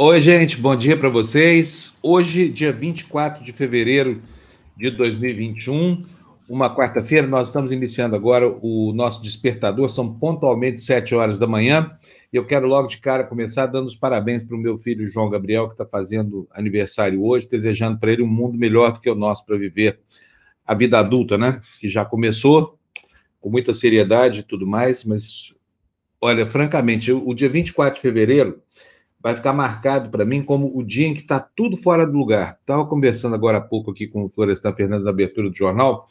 Oi, gente, bom dia para vocês. Hoje, dia 24 de fevereiro de 2021, uma quarta-feira, nós estamos iniciando agora o nosso despertador, são pontualmente 7 horas da manhã. E eu quero logo de cara começar dando os parabéns para o meu filho João Gabriel, que está fazendo aniversário hoje, desejando para ele um mundo melhor do que o nosso para viver a vida adulta, né? Que já começou com muita seriedade e tudo mais, mas olha, francamente, o dia 24 de fevereiro vai ficar marcado para mim como o dia em que está tudo fora do lugar. Estava conversando agora há pouco aqui com o Florestan Fernandes na abertura do jornal.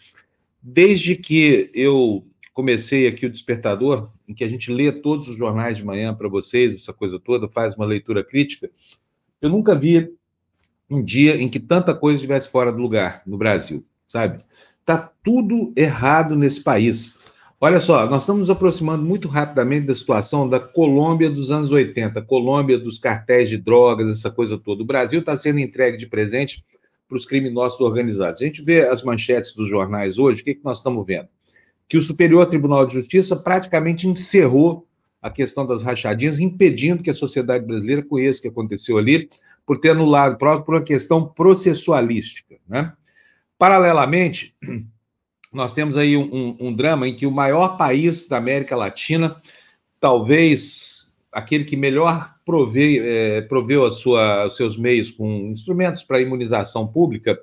Desde que eu comecei aqui o Despertador, em que a gente lê todos os jornais de manhã para vocês, essa coisa toda, faz uma leitura crítica, eu nunca vi um dia em que tanta coisa estivesse fora do lugar no Brasil, sabe? Está tudo errado nesse país. Olha só, nós estamos nos aproximando muito rapidamente da situação da Colômbia dos anos 80, Colômbia dos cartéis de drogas, essa coisa toda. O Brasil está sendo entregue de presente para os criminosos organizados. A gente vê as manchetes dos jornais hoje, o que, que nós estamos vendo? Que o Superior Tribunal de Justiça praticamente encerrou a questão das rachadinhas, impedindo que a sociedade brasileira conheça o que aconteceu ali, por ter anulado por uma questão processualística. Né? Paralelamente, nós temos aí um, um, drama em que o maior país da América Latina, talvez aquele que melhor prove, é, proveu sua, os seus meios com instrumentos para imunização pública,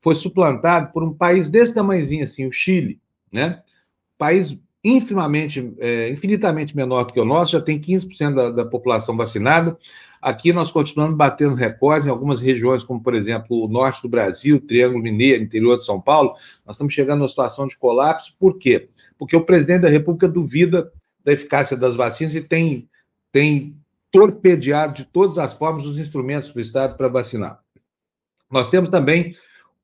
foi suplantado por um país desse tamanhozinho assim, o Chile, né? País infimamente, é, infinitamente menor do que o nosso, já tem 15% da, da população vacinada, Aqui nós continuamos batendo recordes em algumas regiões, como, por exemplo, o norte do Brasil, Triângulo Mineiro, interior de São Paulo, nós estamos chegando numa situação de colapso. Por quê? Porque o presidente da República duvida da eficácia das vacinas e tem, tem torpedeado de todas as formas os instrumentos do Estado para vacinar. Nós temos também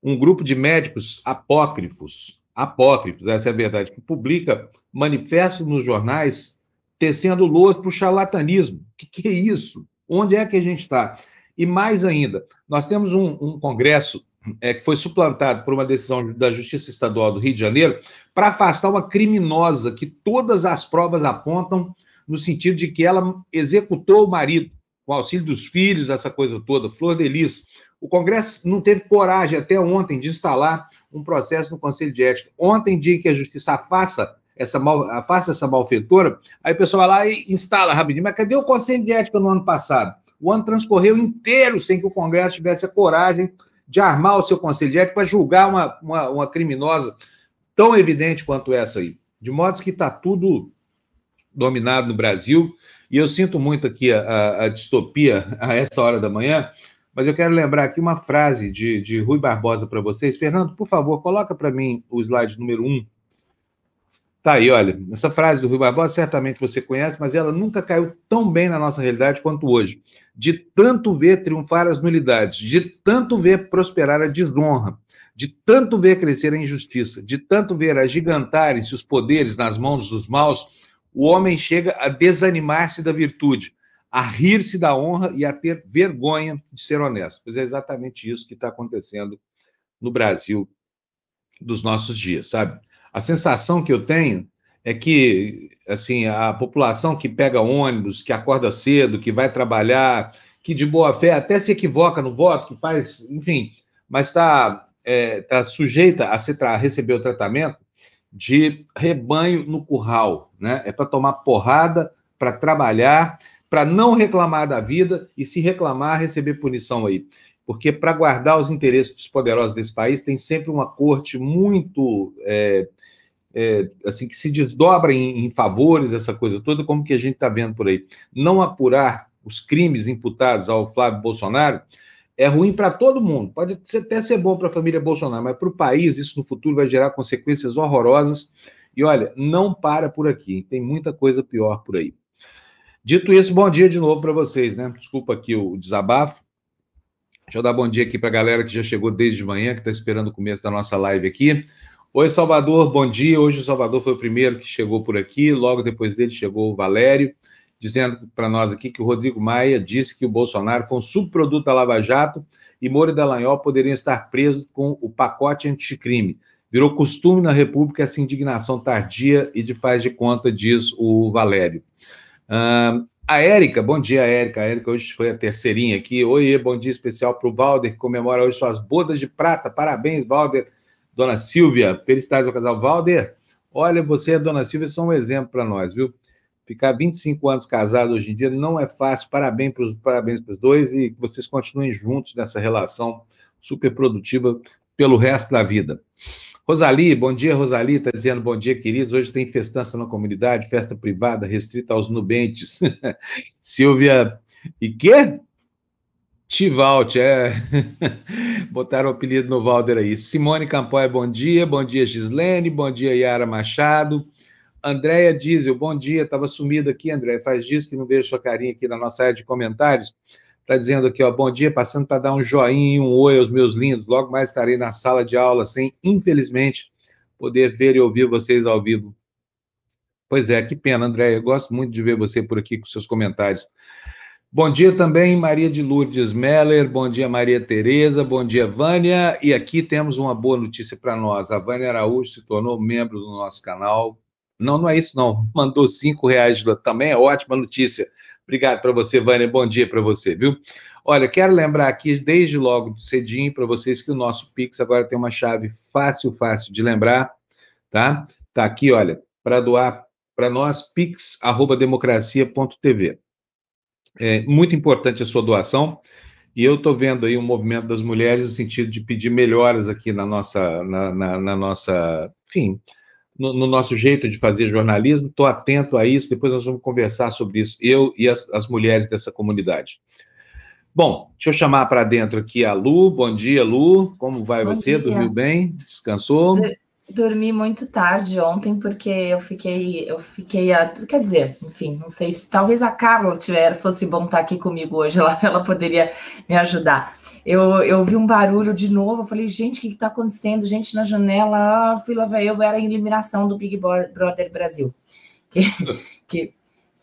um grupo de médicos apócrifos, apócrifos, essa é a verdade, que publica manifestos nos jornais tecendo loas para o charlatanismo. O que, que é isso? Onde é que a gente está? E mais ainda, nós temos um, um congresso é, que foi suplantado por uma decisão da Justiça Estadual do Rio de Janeiro para afastar uma criminosa que todas as provas apontam no sentido de que ela executou o marido, com auxílio dos filhos, essa coisa toda, Flor de Lis. O Congresso não teve coragem até ontem de instalar um processo no Conselho de Ética. Ontem, dia que a Justiça afasta essa, mal, faça essa malfeitora, aí o pessoal vai lá e instala rapidinho. Mas cadê o Conselho de Ética no ano passado? O ano transcorreu inteiro sem que o Congresso tivesse a coragem de armar o seu Conselho de Ética para julgar uma, uma, uma, criminosa tão evidente quanto essa aí. De modo que está tudo dominado no Brasil, e eu sinto muito aqui a, a, a, distopia a essa hora da manhã, mas eu quero lembrar aqui uma frase de, de Rui Barbosa para vocês. Fernando, por favor, coloca para mim o slide número 1. Um Tá aí, olha, essa frase do Rui Barbosa certamente você conhece, mas ela nunca caiu tão bem na nossa realidade quanto hoje. De tanto ver triunfar as nulidades, de tanto ver prosperar a desonra, de tanto ver crescer a injustiça, de tanto ver agigantarem-se os poderes nas mãos dos maus, o homem chega a desanimar-se da virtude, a rir-se da honra e a ter vergonha de ser honesto. Pois é exatamente isso que está acontecendo no Brasil dos nossos dias, sabe? A sensação que eu tenho é que assim a população que pega ônibus, que acorda cedo, que vai trabalhar, que de boa fé até se equivoca no voto, que faz, enfim, mas está é, tá sujeita a, a receber o tratamento de rebanho no curral, né? É para tomar porrada, para trabalhar, para não reclamar da vida e se reclamar receber punição aí porque para guardar os interesses dos poderosos desse país tem sempre uma corte muito é, é, assim que se desdobra em, em, favores essa coisa toda, como que a gente está vendo por aí. Não apurar os crimes imputados ao Flávio Bolsonaro é ruim para todo mundo. Pode até ser bom para a família Bolsonaro, mas para o país isso no futuro vai gerar consequências horrorosas. E olha, não para por aqui. Tem muita coisa pior por aí. Dito isso, bom dia de novo para vocês, né? Desculpa aqui o desabafo. Deixa eu dar bom dia aqui para a galera que já chegou desde manhã, que está esperando o começo da nossa live aqui. Oi, Salvador, bom dia. Hoje o Salvador foi o primeiro que chegou por aqui, logo depois dele chegou o Valério, dizendo para nós aqui que o Rodrigo Maia disse que o Bolsonaro foi um subproduto da Lava Jato e Moro e Dallagnol poderiam estar presos com o pacote anticrime. Virou costume na República essa indignação tardia e de faz de conta, diz o Valério. Uh, A Érica, bom dia, Érica. A Érica hoje foi a terceirinha aqui. Oi, bom dia especial para o Valder, que comemora hoje suas bodas de prata. Parabéns, Valder. Dona Silvia, felicidades ao casal. Valder, olha, você e a Dona Silvia são um exemplo para nós, viu? Ficar 25 anos casado hoje em dia não é fácil. Parabéns para os parabéns dois e que vocês continuem juntos nessa relação super produtiva pelo resto da vida. Rosali, bom dia, Rosali, está dizendo bom dia, queridos. Hoje tem festança na comunidade, festa privada restrita aos nubentes. Silvia, e quê? Tivalt, é. Botaram o apelido no Valder aí. Simone Campoy, bom dia. Bom dia, Gislene. Bom dia, Yara Machado. Andréia Diesel, bom dia. Estava sumido aqui, André. Faz dias que não vejo sua carinha aqui na nossa área de comentários. Está dizendo aqui, ó, bom dia, passando para dar um joinha e um oi aos meus lindos. Logo mais estarei na sala de aula, sem, infelizmente, poder ver e ouvir vocês ao vivo. Pois é, que pena, André. Eu gosto muito de ver você por aqui com seus comentários. Bom dia também, Maria de Lourdes Meller. Bom dia, Maria Tereza. Bom dia, Vânia. E aqui temos uma boa notícia para nós. A Vânia Araújo se tornou membro do nosso canal. Não, não é isso, não. Mandou cinco reais. Também é ótima notícia. Obrigado para você, Vânia. Bom dia para você, viu? Olha, quero lembrar aqui, desde logo cedinho, para vocês que o nosso Pix agora tem uma chave fácil, fácil de lembrar, tá? Tá aqui, olha, para doar para nós, pix.democracia.tv. É muito importante a sua doação, e eu estou vendo aí um movimento das mulheres no sentido de pedir melhoras aqui na nossa, na, na, na nossa, enfim, no, no, nosso jeito de fazer jornalismo, estou atento a isso, depois nós vamos conversar sobre isso, eu e as, as mulheres dessa comunidade. Bom, deixa eu chamar para dentro aqui a Lu. Bom dia, Lu. Como vai Bom você? Dia. Dormiu bem? Descansou? Dormi muito tarde ontem porque eu fiquei, eu fiquei, a, quer dizer, enfim, não sei se talvez a Carla tiver fosse bom estar aqui comigo hoje, ela, ela poderia me ajudar eu, eu vi um barulho de novo, eu falei, gente, o que está acontecendo? Gente na janela, ah, fui lá ver, eu era a eliminação do Big Brother Brasil. Que,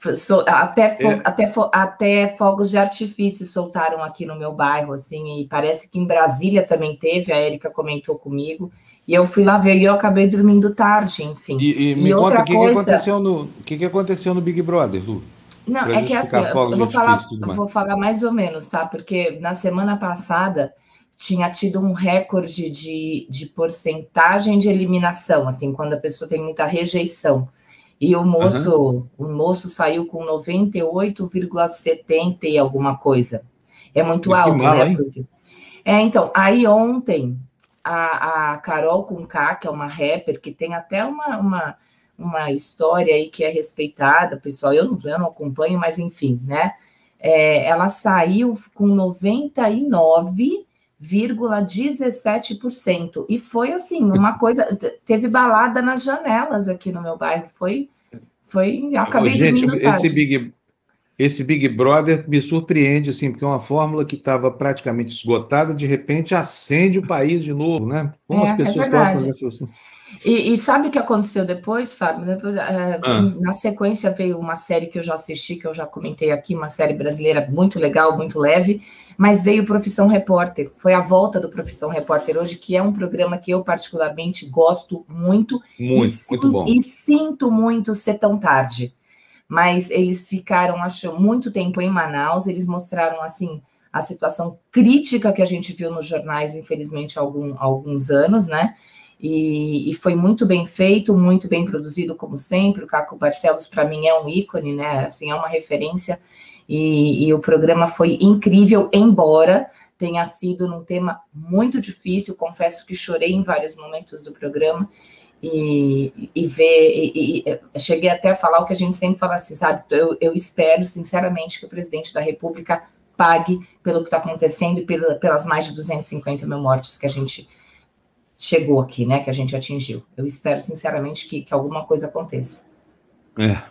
que so, até, fo, é. até, fo, até fogos de artifício soltaram aqui no meu bairro, assim, e parece que em Brasília também teve, a Érica comentou comigo, e eu fui lá ver e eu acabei dormindo tarde, enfim. E, e me e conta o que, coisa... que, aconteceu no, que, que aconteceu no Big Brother, Lu? Não, é que assim, eu vou falar, vou falar mais ou menos, tá? Porque na semana passada tinha tido um recorde de, de porcentagem de eliminação, assim, quando a pessoa tem muita rejeição. E o moço, uhum. o moço saiu com 98,70 e alguma coisa. É muito e alto, mal, né? Porque... É, então, aí ontem a, a Carol Conká, que é uma rapper, que tem até uma, uma uma história aí que é respeitada, pessoal, eu não, eu não acompanho, mas enfim, né? É, ela saiu com 99,17%. E foi assim, uma coisa. Teve balada nas janelas aqui no meu bairro. Foi. foi acabei Gente, esse Big, esse Big Brother me surpreende, assim, porque é uma fórmula que estava praticamente esgotada, de repente acende o país de novo, né? Como é, as pessoas é verdade. E, e, sabe o que aconteceu depois, Fábio? Depois, é, ah. Na sequência veio uma série que eu já assisti, que eu já comentei aqui, uma série brasileira muito legal, muito leve, mas veio Profissão Repórter. Foi a volta do Profissão Repórter hoje, que é um programa que eu particularmente gosto muito. Muito, e, muito bom. E sinto muito ser tão tarde. Mas eles ficaram, muito tempo em Manaus, eles mostraram, assim, a situação crítica que a gente viu nos jornais, infelizmente, há, algum, alguns anos, né? E, e, foi muito bem feito, muito bem produzido, como sempre. O Caco Barcelos, para mim, é um ícone, né? Assim, é uma referência. E, e, o programa foi incrível, embora tenha sido num tema muito difícil. Confesso que chorei em vários momentos do programa. E, e ver, e, e, cheguei até a falar o que a gente sempre fala assim, sabe? Eu, eu espero, sinceramente, que o presidente da República pague pelo que está acontecendo e pela, pelas mais de 250 mil mortes que a gente chegou aqui, né? Que a gente atingiu. Eu espero, sinceramente, que, que alguma coisa aconteça. É.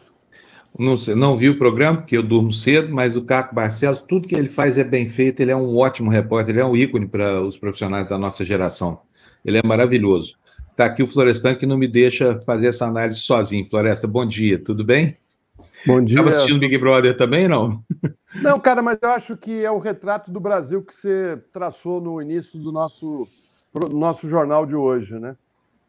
Não, sei, não vi o programa, porque eu durmo cedo, mas o Caco Barcelos, tudo que ele faz é bem feito, ele é um ótimo repórter, ele é um ícone para os profissionais da nossa geração. Ele é maravilhoso. Está aqui o Florestan que não me deixa fazer essa análise sozinho. Floresta, bom dia, tudo bem? Bom dia. Estava assistindo Big Brother também, não? Não, cara, mas eu acho que é o retrato do Brasil que você traçou no início do nosso nosso jornal de hoje, né?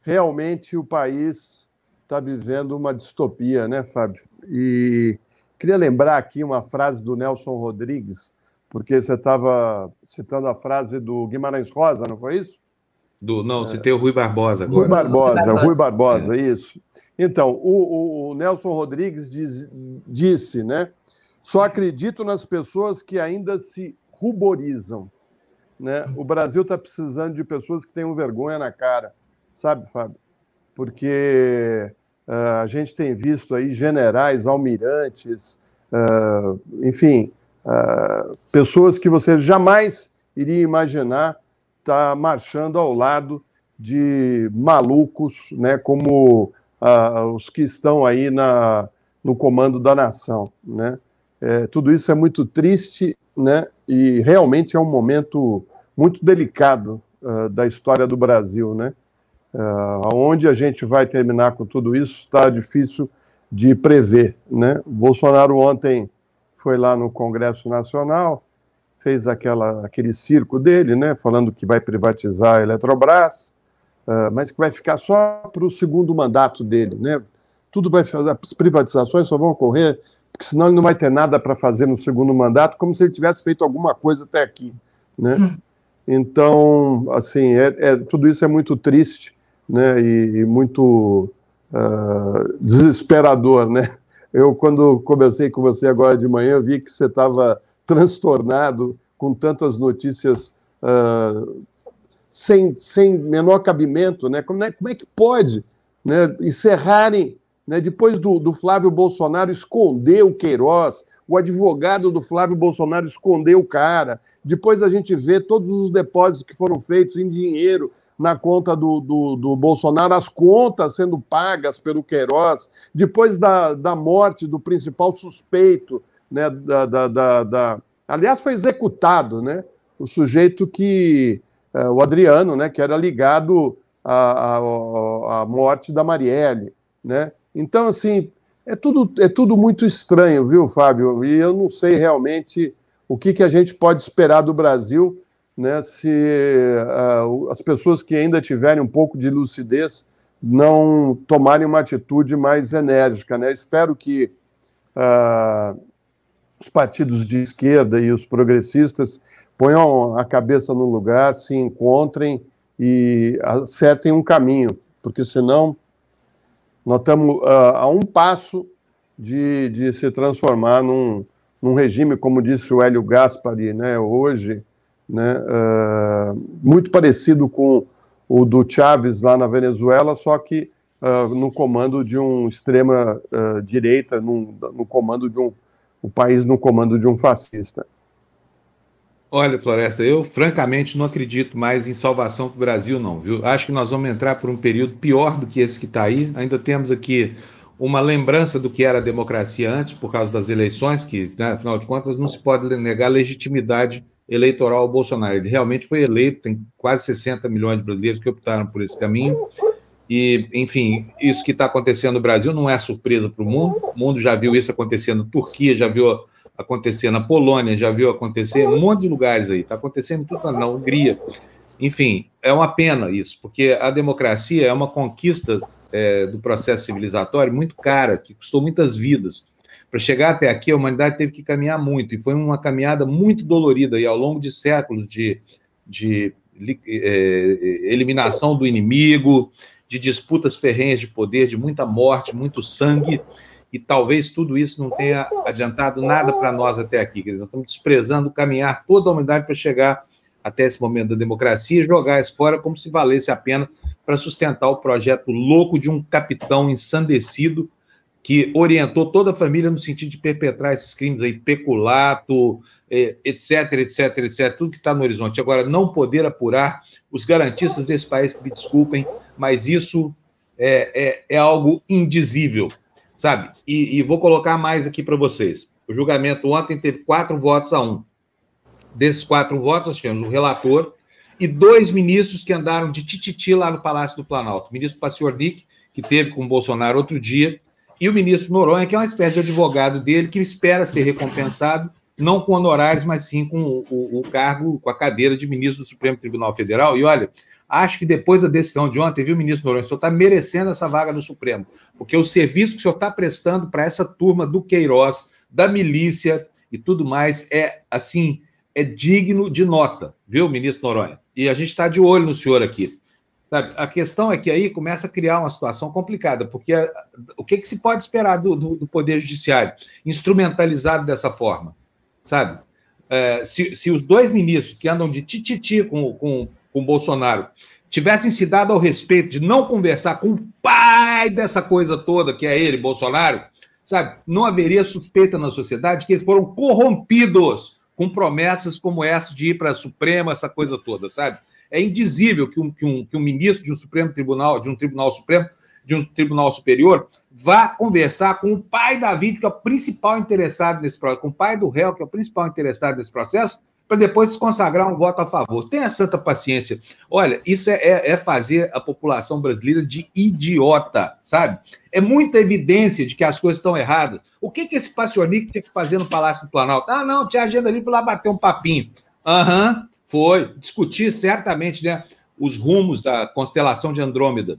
Realmente o país está vivendo uma distopia, né, Fábio? E Queria lembrar aqui uma frase do Nelson Rodrigues, porque você estava citando a frase do Guimarães Rosa, não foi isso? Do, não, citei o Rui Barbosa agora. Rui Barbosa, Rui Barbosa, é. isso. Então, o, o Nelson Rodrigues diz, disse, né? Só acredito nas pessoas que ainda se ruborizam. Né? O Brasil está precisando de pessoas que tenham vergonha na cara, sabe, Fábio? Porque uh, a gente tem visto aí generais, almirantes, uh, enfim, uh, pessoas que você jamais iria imaginar estar tá marchando ao lado de malucos, né, como os que estão aí na, no comando da nação, né? É, tudo isso é muito triste, né? E realmente é um momento muito delicado uh, da história do Brasil, né? Uh, aonde a gente vai terminar com tudo isso está difícil de prever, né? Bolsonaro ontem foi lá no Congresso Nacional, fez aquela, aquele circo dele, né? Falando que vai privatizar a Eletrobras, uh, mas que vai ficar só para o segundo mandato dele, né? Tudo vai fazer, as privatizações só vão ocorrer porque senão ele não vai ter nada para fazer no segundo mandato, como se ele tivesse feito alguma coisa até aqui, né? Hum. Então, assim, é, é, tudo isso é muito triste, né? E, e muito uh, desesperador, né? Eu, quando conversei com você agora de manhã, vi que você estava transtornado com tantas notícias uh, sem, sem menor cabimento, né? Como é, como é que pode né, encerrarem né? Depois do, do Flávio Bolsonaro esconder o Queiroz, o advogado do Flávio Bolsonaro escondeu o cara. Depois a gente vê todos os depósitos que foram feitos em dinheiro na conta do, do, do, Bolsonaro, as contas sendo pagas pelo Queiroz, depois da, da morte do principal suspeito, né, da, da, da, da... aliás, foi executado, né, o sujeito que, é, o Adriano, né, que era ligado à, à, à morte da Marielle, né, então, assim, é tudo, é tudo muito estranho, viu, Fábio? E eu não sei realmente o que, que a gente pode esperar do Brasil, né, se uh, as pessoas que ainda tiverem um pouco de lucidez não tomarem uma atitude mais enérgica. Né? Espero que uh, os partidos de esquerda e os progressistas ponham a cabeça no lugar, se encontrem e acertem um caminho, porque senão nós estamos uh, a um passo de, de se transformar num, num regime, como disse o Hélio Gaspari, né, hoje, né, uh, muito parecido com o do Chávez lá na Venezuela, só que uh, no comando de um extrema direita, no comando de um o país no comando de um fascista. Olha, Floresta, eu francamente não acredito mais em salvação para o Brasil, não, viu? Acho que nós vamos entrar por um período pior do que esse que está aí. Ainda temos aqui uma lembrança do que era a democracia antes, por causa das eleições, que, né, afinal de contas, não se pode negar legitimidade eleitoral ao Bolsonaro. Ele realmente foi eleito, tem quase 60 milhões de brasileiros que optaram por esse caminho. E, enfim, isso que está acontecendo no Brasil não é surpresa para o mundo. O mundo já viu isso acontecendo na Turquia, já viu acontecer na Polônia, já viu acontecer em um monte de lugares aí, está acontecendo tudo na Hungria. Enfim, é uma pena isso, porque a democracia é uma conquista é, do processo civilizatório muito cara, que custou muitas vidas. Para chegar até aqui, a humanidade teve que caminhar muito, e foi uma caminhada muito dolorida, e ao longo de séculos de, de é, eliminação do inimigo, de disputas ferrenhas de poder, de muita morte, muito sangue, e talvez tudo isso não tenha adiantado nada para nós até aqui. Quer dizer, nós estamos desprezando caminhar toda a humanidade para chegar até esse momento da democracia e jogar isso fora como se valesse a pena para sustentar o projeto louco de um capitão ensandecido que orientou toda a família no sentido de perpetrar esses crimes aí, peculato, etc, etc, etc, tudo que está no horizonte. Agora, não poder apurar os garantistas desse país, que me desculpem, mas isso é, é, é algo indizível sabe? E, e vou colocar mais aqui para vocês. O julgamento ontem teve quatro votos a um. Desses quatro votos, nós tivemos o relator e dois ministros que andaram de tititi lá no Palácio do Planalto. O ministro Paciornik, que teve com o Bolsonaro outro dia, e o ministro Noronha, que é uma espécie de advogado dele, que espera ser recompensado, não com honorários, mas sim com o, o, o cargo, com a cadeira de ministro do Supremo Tribunal Federal. E olha, Acho que depois da decisão de ontem, viu, ministro Noronha, o senhor está merecendo essa vaga do Supremo, porque o serviço que o senhor está prestando para essa turma do Queiroz, da milícia e tudo mais é assim, é digno de nota, viu, ministro Noronha? E a gente está de olho no senhor aqui. Sabe? A questão é que aí começa a criar uma situação complicada, porque a, o que, que, se pode esperar do, do, do, Poder Judiciário instrumentalizado dessa forma? Sabe? É, se, se, os dois ministros que andam de tititi com, com, com Bolsonaro tivessem se dado ao respeito de não conversar com o pai dessa coisa toda, que é ele, Bolsonaro, sabe? Não haveria suspeita na sociedade que eles foram corrompidos com promessas como essa de ir para a Suprema, essa coisa toda, sabe? É indizível que um, que, um, que um ministro de um Supremo Tribunal, de um Tribunal Supremo, de um Tribunal Superior, vá conversar com o pai da vítima, que é o principal interessado nesse processo, com o pai do réu, que é o principal interessado nesse processo, para depois consagrar um voto a favor. Tenha santa paciência. Olha, isso é, é, é, fazer a população brasileira de idiota, sabe? É muita evidência de que as coisas estão erradas. O que, que esse Pacionic tinha que fazer no Palácio do Planalto? Ah, não, tinha agenda ali para lá bater um papinho. Aham, uhum, foi. Discutir certamente né, os rumos da constelação de Andrômeda.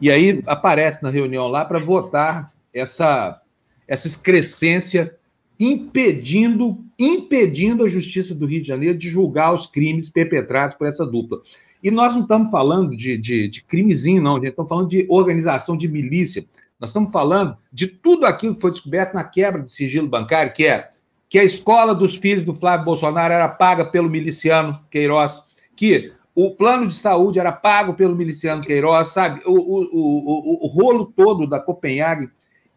E aí aparece na reunião lá para votar essa, essa excrescência impedindo, impedindo a Justiça do Rio de Janeiro de julgar os crimes perpetrados por essa dupla. E nós não estamos falando de, de, de crimezinho, não, gente. Estamos falando de organização de milícia. Nós estamos falando de tudo aquilo que foi descoberto na quebra de sigilo bancário, que é que a escola dos filhos do Flávio Bolsonaro era paga pelo miliciano Queiroz, que o plano de saúde era pago pelo miliciano Queiroz, sabe? O, o, o, o, o rolo todo da Copenhague.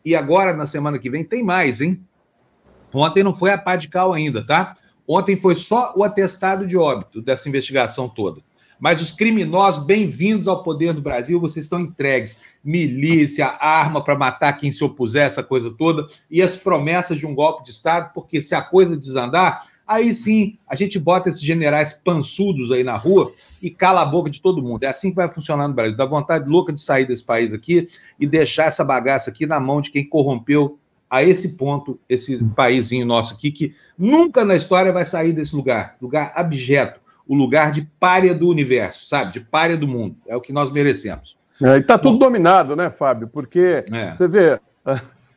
E agora, na semana que vem, tem mais, hein? Ontem não foi a pá de cal ainda, tá? Ontem foi só o atestado de óbito dessa investigação toda. Mas os criminosos, bem-vindos ao poder do Brasil, vocês estão entregues. Milícia, arma para matar quem se opuser, essa coisa toda, e as promessas de um golpe de Estado, porque se a coisa desandar, aí sim a gente bota esses generais pançudos aí na rua e cala a boca de todo mundo. É assim que vai funcionar no Brasil. Dá vontade louca de sair desse país aqui e deixar essa bagaça aqui na mão de quem corrompeu a esse ponto esse paísinho nosso aqui, que nunca na história vai sair desse lugar, lugar abjeto, o lugar de párea do universo, sabe? De párea do mundo. É o que nós merecemos. É, e está tudo Bom, dominado, né, Fábio? Porque é. você vê,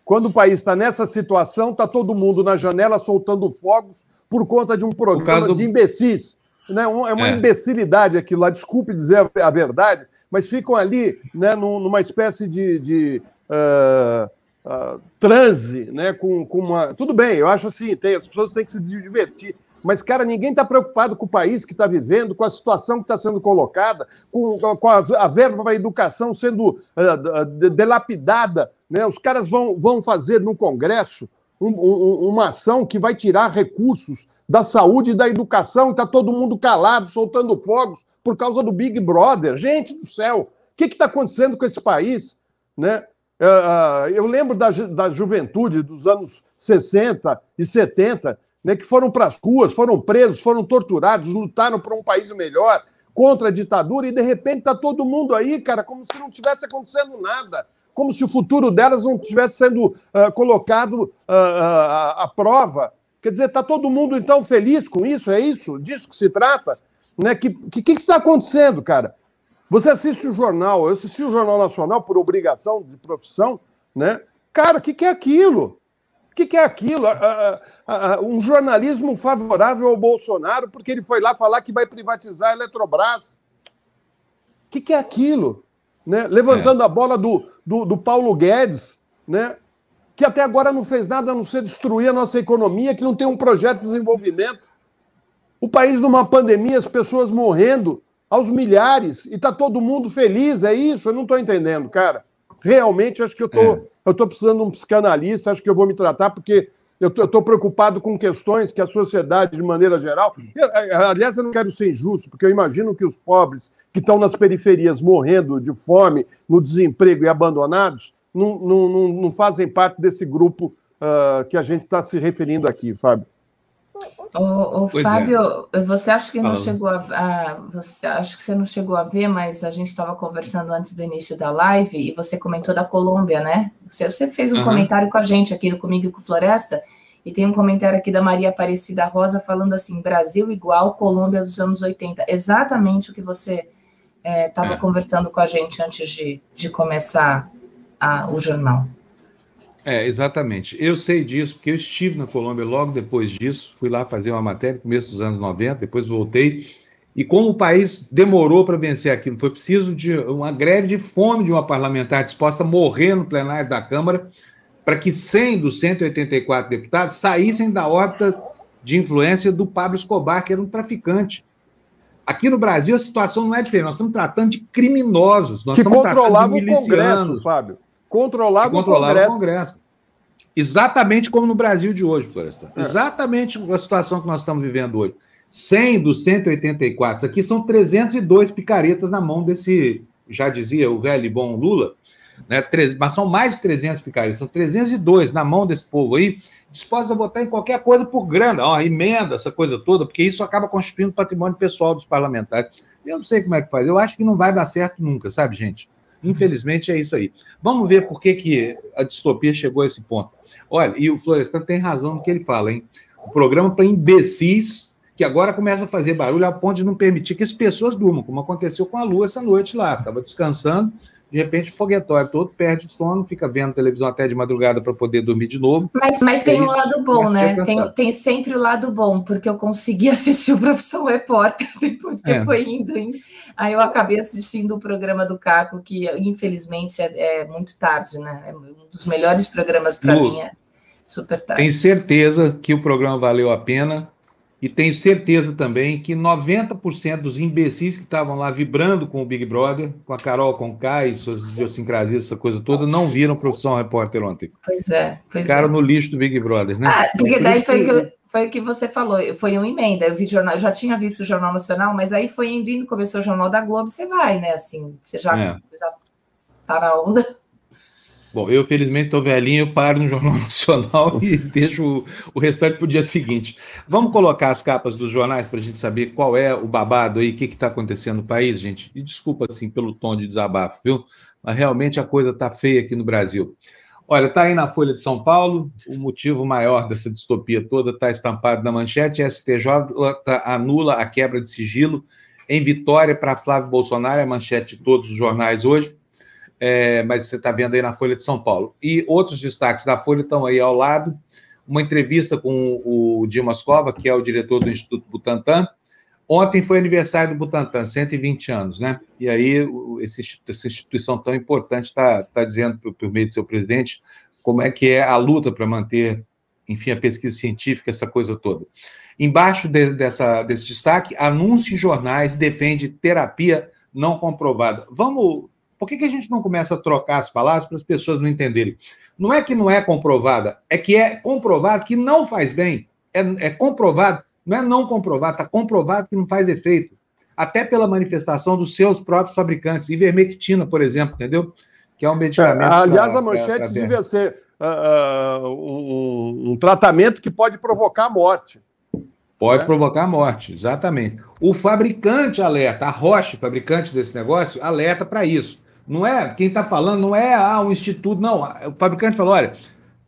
quando o país está nessa situação, está todo mundo na janela soltando fogos por conta de um programa do... de imbecis. Né? é uma é. imbecilidade aquilo lá, desculpe dizer a, verdade, mas ficam ali né, numa espécie de. de uh uh, transe, né? Com, com uma. Tudo bem, eu acho assim, tem, as pessoas têm que se divertir. Mas, cara, ninguém está preocupado com o país que está vivendo, com a situação que está sendo colocada, com, com a, a verba para a educação sendo uh, delapidada. Né? Os caras vão, vão fazer no Congresso um, um, uma ação que vai tirar recursos da saúde e da educação, está todo mundo calado, soltando fogos por causa do Big Brother. Gente do céu, o que está acontecendo com esse país? Né? É, ah, eu lembro da, da juventude dos anos 60 e 70, né, que foram para as ruas, foram presos, foram torturados, lutaram por um país melhor, contra a ditadura, e de repente está todo mundo aí, cara, como se não tivesse acontecendo nada, como se o futuro delas não estivesse sendo uh, colocado uh, à prova. Quer dizer, está todo mundo então feliz com isso? É isso? Disso que se trata? Né? Que que, que está acontecendo, cara? Você assiste o jornal, eu assisti o Jornal Nacional por obrigação de profissão, né? Cara, o que, que é aquilo? O que, que é aquilo? um jornalismo favorável ao Bolsonaro porque ele foi lá falar que vai privatizar a Eletrobras. O que, que é aquilo? Né? Levantando é. a bola do, do, do Paulo Guedes, né? que até agora não fez nada a não ser destruir a nossa economia, que não tem um projeto de desenvolvimento. O país numa pandemia, as pessoas morrendo, aos milhares e está todo mundo feliz, é isso? Eu não estou entendendo, cara. Realmente acho que eu tô, é. eu tô precisando de um psicanalista, acho que eu vou me tratar porque eu estou preocupado com questões que a sociedade, de maneira geral. Eu, aliás, eu não quero ser injusto, porque eu imagino que os pobres que estão nas periferias morrendo de fome, no desemprego e abandonados, não, não, não, não fazem parte desse grupo uh, que a gente está se referindo aqui, Fábio. O, o Fábio, é. você acha que não chegou a, a, você acho que você não chegou a ver, mas a gente estava conversando antes do início da live e você comentou da Colômbia, né? Você, você fez um uhum. comentário com a gente aqui comigo e com Floresta e tem um comentário aqui da Maria Aparecida Rosa falando assim: Brasil igual Colômbia dos anos 80. Exatamente o que você estava é, é. conversando com a gente antes de, de começar a, o jornal. É, exatamente. Eu sei disso, porque eu estive na Colômbia logo depois disso, fui lá fazer uma matéria no começo dos anos 90, depois voltei. E como o país demorou para vencer aquilo, foi preciso de uma greve de fome de uma parlamentar disposta a morrer no plenário da Câmara para que 100 dos 184 deputados saíssem da órbita de influência do Pablo Escobar, que era um traficante. Aqui no Brasil a situação não é diferente, nós estamos tratando de criminosos. Nós que controlavam o Congresso, Fábio. Controlava, controlava o, Congresso. o Congresso. Exatamente como no Brasil de hoje, Florestan. É. Exatamente a situação que nós estamos vivendo hoje. 100 dos 184, aqui são 302 picaretas na mão desse, já dizia o velho e bom Lula, né? mas são mais de 300 picaretas, são 302 na mão desse povo aí, dispostos a votar em qualquer coisa por grana, ó, emenda, essa coisa toda, porque isso acaba constituindo patrimônio pessoal dos parlamentares. Eu não sei como é que faz, eu acho que não vai dar certo nunca, sabe, gente? Infelizmente é isso aí. Vamos ver por que, que a distopia chegou a esse ponto. Olha, e o Florestan tem razão no que ele fala, hein? O programa para imbecis que agora começa a fazer barulho a ponto de não permitir que as pessoas durmam, como aconteceu com a Lua essa noite lá. Estava descansando, de repente o foguetório todo perde o sono, fica vendo televisão até de madrugada para poder dormir de novo. Mas, mas tem um lado bom, né? Tem, tem sempre o lado bom, porque eu consegui assistir o Profissão Repórter depois que é. foi indo, hein? Aí eu acabei assistindo o programa do Caco, que infelizmente é, é muito tarde, né? É um dos melhores programas para mim. É super tarde. Tem certeza que o programa valeu a pena e tenho certeza também que 90% dos imbecis que estavam lá vibrando com o Big Brother, com a Carol Conká e suas idiosincrasias, essa coisa toda, não viram Profissão Repórter ontem. Pois é. Pois Ficaram é. no lixo do Big Brother, né? Ah, porque daí foi, que, foi o que você falou, foi uma emenda. Eu vi jornal, eu já tinha visto o Jornal Nacional, mas aí foi indo, indo, começou o Jornal da Globo, você vai, né? Assim, você já, é. já tá na onda. Bom, eu felizmente estou velhinho, paro no Jornal Nacional e deixo o, restante para o dia seguinte. Vamos colocar as capas dos jornais para a gente saber qual é o babado aí, o que está acontecendo no país, gente. E desculpa assim pelo tom de desabafo, viu? Mas realmente a coisa está feia aqui no Brasil. Olha, está aí na Folha de São Paulo, o motivo maior dessa distopia toda está estampado na manchete, STJ anula a quebra de sigilo em vitória para Flávio Bolsonaro, é a manchete de todos os jornais hoje é, mas você está vendo aí na Folha de São Paulo. E outros destaques da Folha estão aí ao lado. Uma entrevista com o Dimas Cova, que é o diretor do Instituto Butantan. Ontem foi aniversário do Butantan, 120 anos, né? E aí esse, essa instituição tão importante está tá dizendo por, por meio do seu presidente como é que é a luta para manter, enfim, a pesquisa científica, essa coisa toda. Embaixo de, dessa, desse destaque, anúncio em jornais defende terapia não comprovada. Vamos por que, que a gente não começa a trocar as palavras para as pessoas não entenderem? Não é que não é comprovada, é que é comprovado que não faz bem. É, é comprovado, não é não comprovado, está comprovado que não faz efeito. Até pela manifestação dos seus próprios fabricantes. Ivermectina, por exemplo, entendeu? Que é um medicamento. É, aliás, pra, a manchete pra, pra devia ser uh, um, um tratamento que pode provocar morte. Pode é. provocar morte, exatamente. O fabricante alerta, a Roche, fabricante desse negócio, alerta para isso. Não é, quem está falando não é ah, um instituto, não. O fabricante falou: olha,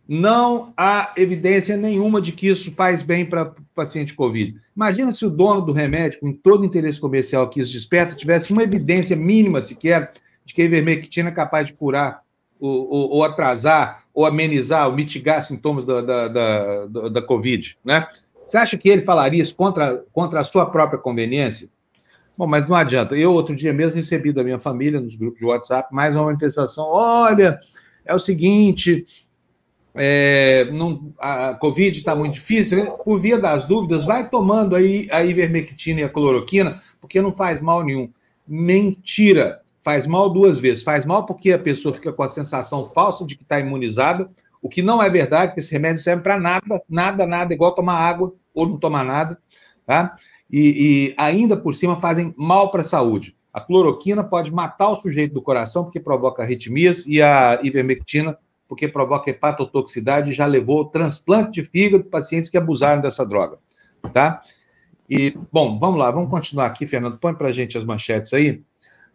não há evidência nenhuma de que isso faz bem para paciente Covid. Imagina se o dono do remédio, com todo interesse comercial que isso desperta, tivesse uma evidência mínima sequer de que a ivermectina é capaz de curar ou, ou, ou atrasar, ou amenizar, ou mitigar sintomas da, da, da, da, da Covid, né? Você acha que ele falaria isso contra, contra a sua própria conveniência? Bom, mas não adianta. Eu, outro dia mesmo, recebi da minha família, nos grupos de WhatsApp, mais uma manifestação. Olha, é o seguinte, é, não, a Covid está muito difícil, né? por via das dúvidas, vai tomando aí a ivermectina e a cloroquina, porque não faz mal nenhum. Mentira! Faz mal duas vezes. Faz mal porque a pessoa fica com a sensação falsa de que está imunizada, o que não é verdade, porque esse remédio serve para nada, nada, nada, igual tomar água ou não tomar nada, tá? E, e ainda por cima fazem mal para a saúde. A cloroquina pode matar o sujeito do coração porque provoca arritmias e a ivermectina porque provoca hepatotoxicidade já levou transplante de fígado de pacientes que abusaram dessa droga, tá? E, bom, vamos lá, vamos continuar aqui, Fernando, põe para a gente as manchetes aí.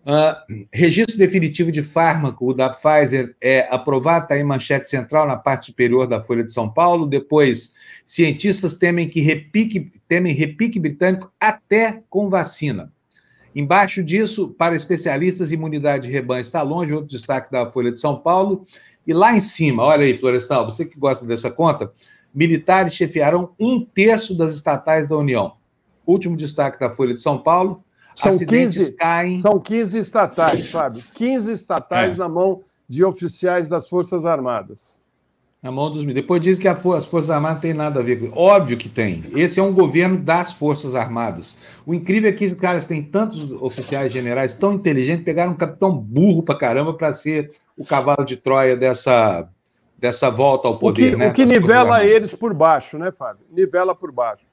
Uh, registro definitivo de fármaco, da Pfizer, é aprovado, está em manchete central na parte superior da Folha de São Paulo. Depois, cientistas temem que repique, temem repique britânico até com vacina. Embaixo disso, para especialistas, imunidade de rebanho está longe, outro destaque da Folha de São Paulo. E lá em cima, olha aí, Florestal, você que gosta dessa conta, militares chefiaram um terço das estatais da União. Último destaque da Folha de São Paulo. São 15, caem... são 15 estatais, Fábio. 15 estatais é. na mão de oficiais das Forças Armadas. Na mão dos Depois diz que as Forças Armadas não tem nada a ver. Óbvio que tem. Esse é um governo das Forças Armadas. O incrível é que os caras têm tantos oficiais generais tão inteligentes, pegaram um capitão burro pra caramba para ser o cavalo de Troia dessa, dessa volta ao poder. O que, né, o que nivela eles por baixo, né, Fábio? Nivela por baixo.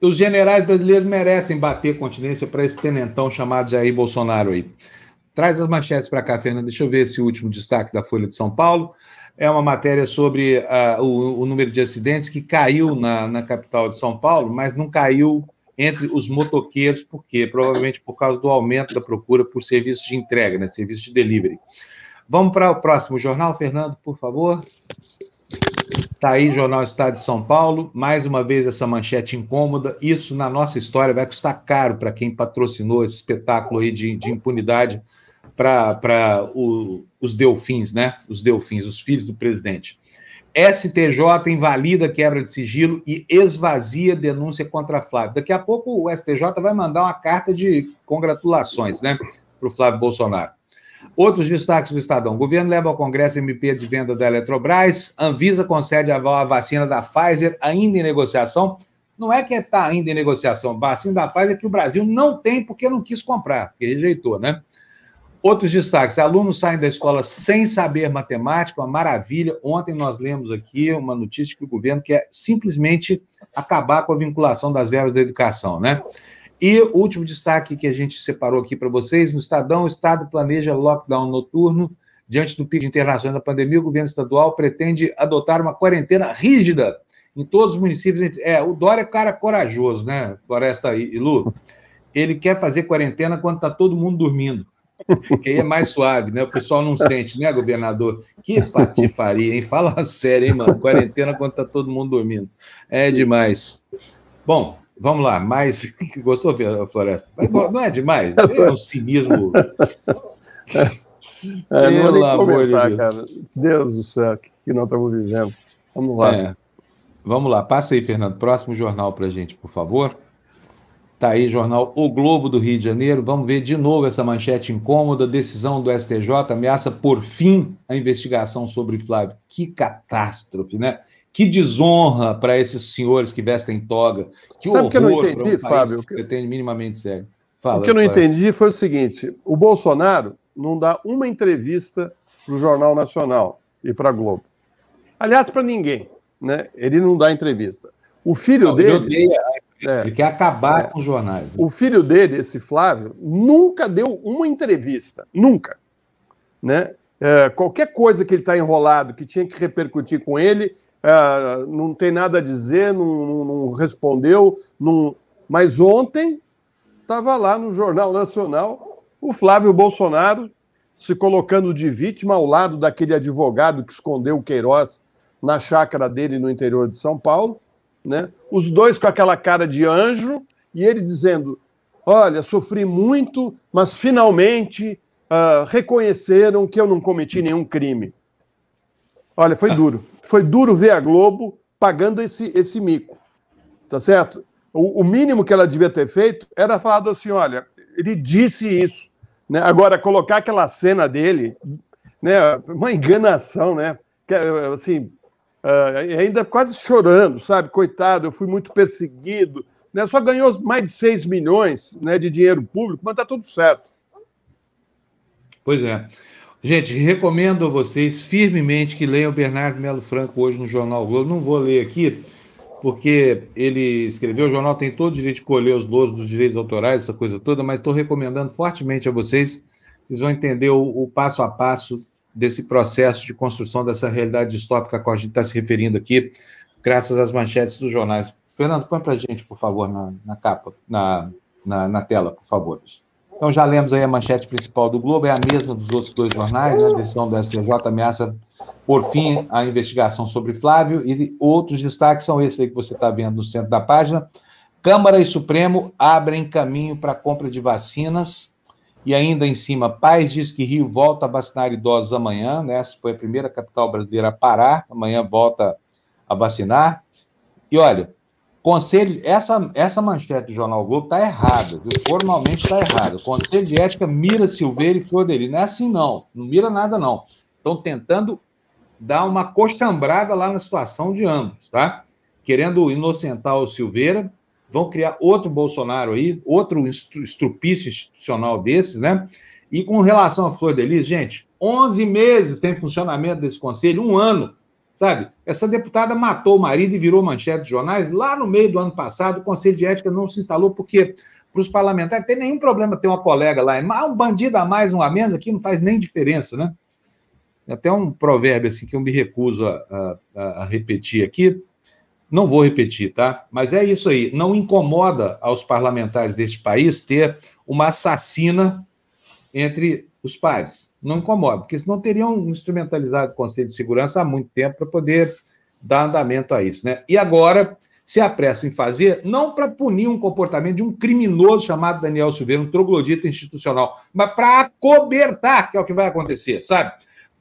Os generais brasileiros merecem bater continência para esse tenentão chamado Jair Bolsonaro aí. Traz as manchetes para cá, Fernando. Deixa eu ver esse último destaque da Folha de São Paulo. É uma matéria sobre uh, o, o, número de acidentes que caiu na, na capital de São Paulo, mas não caiu entre os motoqueiros, por quê? Provavelmente por causa do aumento da procura por serviços de entrega, né? serviço de delivery. Vamos para o próximo jornal, Fernando, por favor. Está aí, Jornal Estado de São Paulo. Mais uma vez essa manchete incômoda. Isso, na nossa história, vai custar caro para quem patrocinou esse espetáculo aí de, de impunidade para os delfins, né? Os delfins, os filhos do presidente. STJ invalida quebra de sigilo e esvazia denúncia contra Flávio. Daqui a pouco o STJ vai mandar uma carta de congratulações, né, para o Flávio Bolsonaro. Outros destaques do Estadão. O governo leva ao Congresso MP de venda da Eletrobras. Anvisa concede aval à vacina da Pfizer, ainda em negociação. Não é que está ainda em negociação. A vacina da Pfizer que o Brasil não tem porque não quis comprar, porque rejeitou, né? Outros destaques. Alunos saem da escola sem saber matemática, uma maravilha. Ontem nós lemos aqui uma notícia que o governo quer simplesmente acabar com a vinculação das verbas da educação, né? E o último destaque que a gente separou aqui para vocês: no Estadão, o Estado planeja lockdown noturno. Diante do pico internacional da pandemia, o governo estadual pretende adotar uma quarentena rígida em todos os municípios. É, o Dória é cara corajoso, né, Floresta e Lu? Ele quer fazer quarentena quando está todo mundo dormindo. Que aí é mais suave, né? O pessoal não sente, né, governador? Que patifaria, hein? Fala sério, hein, mano? Quarentena quando está todo mundo dormindo. É demais. Bom, Vamos lá, mais. Gostou, Floresta? Mas não é demais? É um cinismo. É, não Pelo amor de Deus. Cara. Deus do céu, que, que nós estamos vivendo. Vamos lá. É. Vamos lá, passa aí, Fernando. Próximo jornal para gente, por favor. Tá aí, jornal O Globo do Rio de Janeiro. Vamos ver de novo essa manchete incômoda. Decisão do STJ ameaça por fim a investigação sobre Flávio. Que catástrofe, né? Que desonra para esses senhores que vestem toga. Que Sabe o que eu não entendi, um Fábio? Que pretende minimamente sério. Fala, o que eu não entendi foi o seguinte: o Bolsonaro não dá uma entrevista para o Jornal Nacional e para a Globo. Aliás, para ninguém. Né? Ele não dá entrevista. O filho não, dele. Ele, odeia, é, ele quer acabar é, com os jornais. O filho dele, esse Flávio, nunca deu uma entrevista. Nunca. Né? É, qualquer coisa que ele está enrolado, que tinha que repercutir com ele, é, não tem nada a dizer, não, não, não respondeu. Não... Mas ontem estava lá no Jornal Nacional o Flávio Bolsonaro se colocando de vítima ao lado daquele advogado que escondeu o Queiroz na chácara dele no interior de São Paulo. Né? Os dois com aquela cara de anjo e ele dizendo: Olha, sofri muito, mas finalmente uh, reconheceram que eu não cometi nenhum crime. Olha, foi duro. Foi duro ver a Globo pagando esse, esse mico. Tá certo? O, o mínimo que ela devia ter feito era falado assim: olha, ele disse isso. Né? Agora, colocar aquela cena dele, né? uma enganação, né? Assim, uh, ainda quase chorando, sabe? Coitado, eu fui muito perseguido. Né? Só ganhou mais de 6 milhões né, de dinheiro público, mas está tudo certo. Pois é. Gente, recomendo a vocês firmemente que leiam Bernardo Melo Franco hoje no Jornal Globo. Não vou ler aqui, porque ele escreveu, o jornal tem todo o direito de colher os louros dos direitos autorais, essa coisa toda, mas estou recomendando fortemente a vocês. Vocês vão entender o, o, passo a passo desse processo de construção dessa realidade distópica a qual a gente está se referindo aqui, graças às manchetes dos jornais. Fernando, põe para a gente, por favor, na, na capa, na, na, na tela, por favor. Então já lemos aí a manchete principal do Globo, é a mesma dos outros dois jornais, né? A decisão do STJ ameaça por fim a investigação sobre Flávio, e outros destaques são esses aí que você está vendo no centro da página. Câmara e Supremo abrem caminho para a compra de vacinas E ainda em cima, Paz diz que Rio volta a vacinar idosos amanhã, né? Essa foi a primeira capital brasileira a parar, amanhã volta a vacinar. E olha, conselho, essa, essa manchete do Jornal Globo está errada, viu? formalmente está errada. Conselho de Ética mira Silveira e Flor Não é assim, não. Não mira nada, não. Estão tentando dar uma coxambrada lá na situação de ambos, tá? Querendo inocentar o Silveira, vão criar outro Bolsonaro aí, outro estrupício institucional desses, né? E com relação à Flor de gente, 11 meses tem funcionamento desse conselho, um ano, sabe? Essa deputada matou o marido e virou manchete de jornais. Lá no meio do ano passado, o Conselho de Ética não se instalou porque para os parlamentares tem nenhum problema ter uma colega lá, mas um bandido a mais, um a menos aqui não faz nem diferença, né? Até um provérbio assim que eu me recuso a, a, a repetir aqui, não vou repetir, tá? Mas é isso aí. Não incomoda aos parlamentares deste país ter uma assassina entre os pares. Não incomoda, porque senão teriam instrumentalizado o Conselho de Segurança há muito tempo para poder dar andamento a isso, né? E agora se apressam em fazer, não para punir um comportamento de um criminoso chamado Daniel Silveira, um troglodita institucional, mas para acobertar, que é o que vai acontecer, sabe?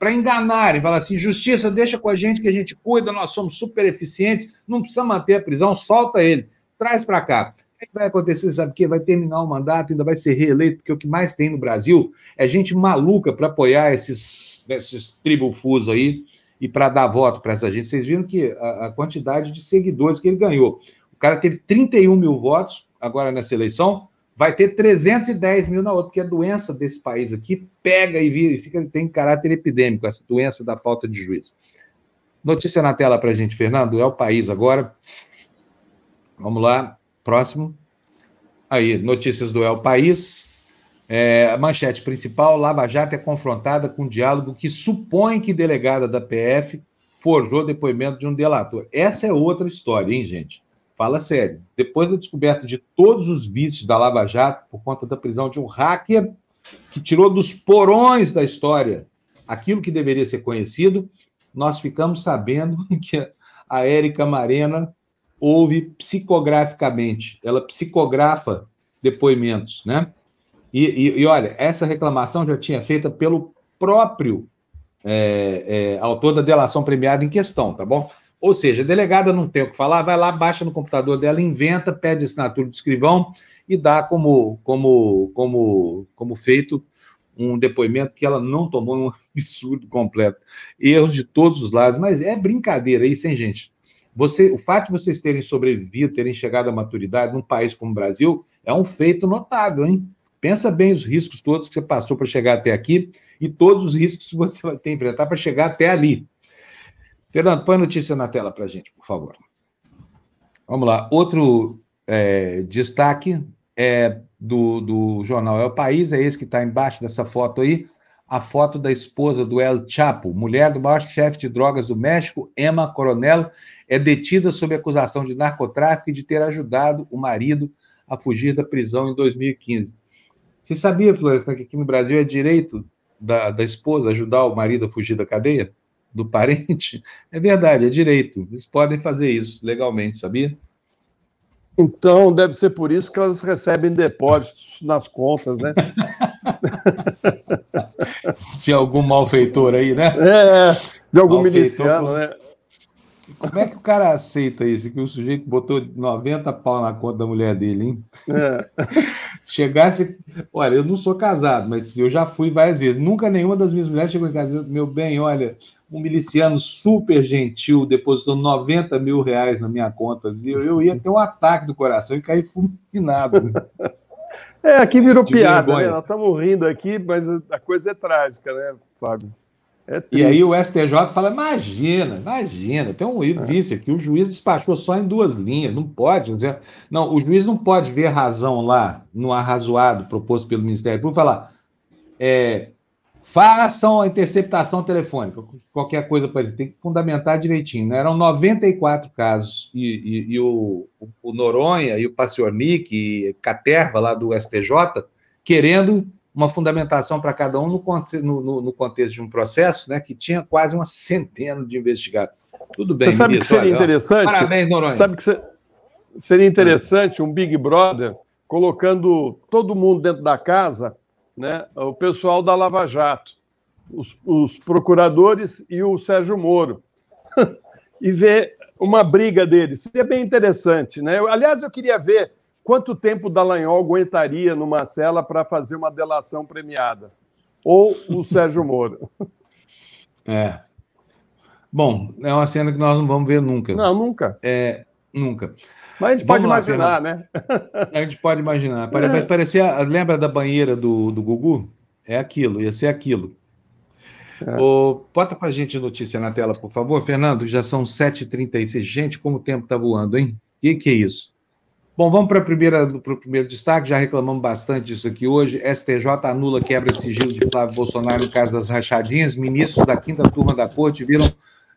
Para enganar e falar assim: justiça, deixa com a gente que a gente cuida, nós somos super eficientes, não precisa manter a prisão, solta ele, traz para cá. O que vai acontecer? Sabe o que? Vai terminar o mandato, ainda vai ser reeleito, porque o que mais tem no Brasil é gente maluca para apoiar esses, esses tribufus aí e para dar voto para essa gente. Vocês viram que a, a quantidade de seguidores que ele ganhou. O cara teve 31 mil votos agora nessa eleição, vai ter 310 mil na outra, porque a doença desse país aqui pega e vira, e fica, tem caráter epidêmico, essa doença da falta de juízo. Notícia na tela para a gente, Fernando, é o país agora. Vamos lá, próximo. Aí, notícias do El País. É, manchete principal: Lava Jato é confrontada com um diálogo que supõe que delegada da PF forjou depoimento de um delator. Essa é outra história, hein, gente? Fala sério. Depois da descoberta de todos os vícios da Lava Jato, por conta da prisão de um hacker que tirou dos porões da história aquilo que deveria ser conhecido, nós ficamos sabendo que a Érica Marena ouve psicograficamente. Ela psicografa depoimentos, né? E, e, e olha, essa reclamação já tinha feita pelo próprio é, é, autor da delação premiada em questão, tá bom? Ou seja, a delegada não tem o que falar, vai lá, baixa no computador dela, inventa, pede assinatura do escrivão e dá como, como, como, como feito um depoimento que ela não tomou um absurdo completo. Erros de todos os lados, mas é brincadeira isso, hein, gente? Você, o fato de vocês terem sobrevivido, terem chegado à maturidade num país como o Brasil, é um feito notável, hein? Pensa bem os riscos todos que você passou para chegar até aqui e todos os riscos que você vai ter que enfrentar para chegar até ali. Fernando, põe a notícia na tela para a gente, por favor. Vamos lá. Outro é, destaque é do, do jornal É o País, é esse que está embaixo dessa foto aí, a foto da esposa do El Chapo, mulher do maior chefe de drogas do México, Emma Coronel, é detida sob acusação de narcotráfico e de ter ajudado o marido a fugir da prisão em 2015. Você sabia, Florestan, que aqui no Brasil é direito da, da esposa ajudar o marido a fugir da cadeia? Do parente, é verdade, é direito. Eles podem fazer isso legalmente, sabia? Então, deve ser por isso que elas recebem depósitos nas contas, né? de algum malfeitor aí, né? É, de algum malfeitor, miliciano, né? Como é que o cara aceita isso? Que o sujeito botou 90 pau na conta da mulher dele, hein? É. Chegasse. Olha, eu não sou casado, mas eu já fui várias vezes. Nunca nenhuma das minhas mulheres chegou em casa. Meu bem, olha, um miliciano super gentil depositou 90 mil reais na minha conta. Eu, eu ia ter um ataque do coração e cair fulminado. É, aqui virou De piada, vergonha. né? Nós estamos rindo aqui, mas a coisa é trágica, né, Fábio? É e aí o STJ fala: imagina, imagina, tem um vício aqui, o juiz despachou só em duas linhas, não pode. Não, o juiz não pode ver razão lá no arrazoado proposto pelo Ministério Público falar. É, façam a interceptação telefônica, qualquer coisa para ele, tem que fundamentar direitinho. Né? Eram 94 casos, e, e, e o, o, Noronha e o Paciornik e Caterva lá do STJ querendo uma fundamentação para cada um no, no, no, contexto de um processo né, que tinha quase uma centena de investigados. Tudo bem, Você sabe que seria olha, interessante? Parabéns, Noronha. Sabe que seria interessante um Big Brother colocando todo mundo dentro da casa né, o pessoal da Lava Jato, os, os procuradores e o Sérgio Moro, e ver uma briga deles. Seria bem interessante. Né? Eu, aliás, eu queria ver quanto tempo Dallagnol aguentaria numa cela para fazer uma delação premiada. Ou o Sérgio Moro. É. Bom, é uma cena que nós não vamos ver nunca. Não, nunca. É, nunca. Mas a gente pode imaginar, né? A gente pode imaginar. Vai é. parecer. Lembra da banheira do, do Gugu? É aquilo, ia ser aquilo. É. O, bota para a gente notícia na tela, por favor, Fernando. Já são 7h36. Gente, como o tempo está voando, hein? O que, que é isso? Bom, vamos para o primeiro destaque. Já reclamamos bastante disso aqui hoje. STJ anula quebra de sigilo de Flávio Bolsonaro no caso das rachadinhas. Ministros da quinta turma da corte viram,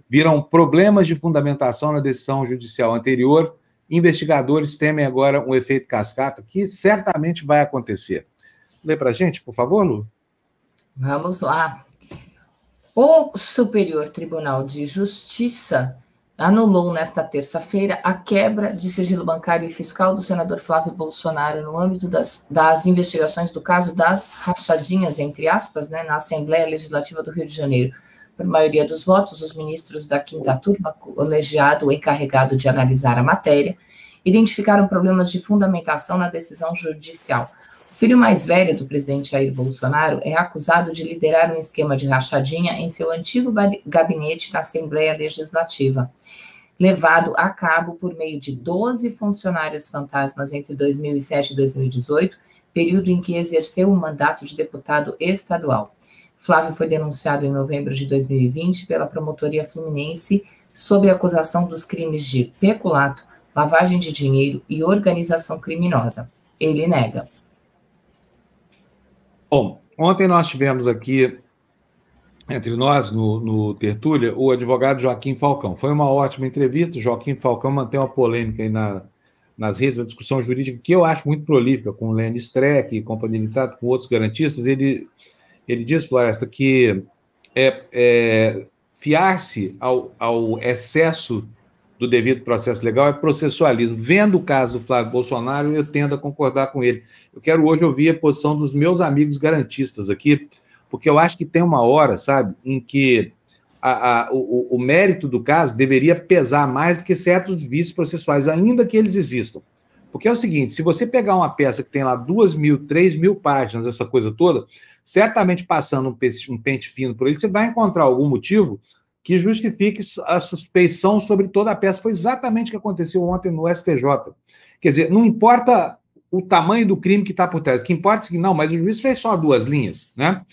viram problemas de fundamentação na decisão judicial anterior investigadores temem agora um efeito cascata que certamente vai acontecer. Lê para a gente, por favor, Lu. Vamos lá. O Superior Tribunal de Justiça anulou nesta terça-feira a quebra de sigilo bancário e fiscal do senador Flávio Bolsonaro no âmbito das, das investigações do caso das rachadinhas, entre aspas, né, na Assembleia Legislativa do Rio de Janeiro. Por maioria dos votos, os ministros da quinta turma, colegiado encarregado de analisar a matéria, identificaram problemas de fundamentação na decisão judicial. O filho mais velho do presidente Jair Bolsonaro é acusado de liderar um esquema de rachadinha em seu antigo gabinete na Assembleia Legislativa, levado a cabo por meio de 12 funcionários fantasmas entre 2007 e 2018, período em que exerceu o mandato de deputado estadual. Flávio foi denunciado em novembro de 2020 pela promotoria fluminense sob acusação dos crimes de peculato, lavagem de dinheiro e organização criminosa. Ele nega. Bom, ontem nós tivemos aqui entre nós no, no Tertúlia o advogado Joaquim Falcão. Foi uma ótima entrevista. Joaquim Falcão mantém uma polêmica aí na, nas redes, uma discussão jurídica que eu acho muito prolífica, com o Lenny Streck, Companhia Limitada, com outros garantistas. Ele ele diz, Floresta, que é, é fiar-se ao, ao excesso do devido processo legal é processualismo. Vendo o caso do Flávio Bolsonaro, eu tendo a concordar com ele. Eu quero hoje ouvir a posição dos meus amigos garantistas aqui, porque eu acho que tem uma hora, sabe, em que a, a, o, o, mérito do caso deveria pesar mais do que certos vícios processuais, ainda que eles existam. Porque é o seguinte: se você pegar uma peça que tem lá duas mil, três mil páginas, essa coisa toda, certamente passando um pente, um pente fino por ele, você vai encontrar algum motivo que justifique a suspeição sobre toda a peça. Foi exatamente o que aconteceu ontem no STJ. Quer dizer, não importa o tamanho do crime que está por trás, o que importa é que não, mas o juiz fez só duas linhas, né?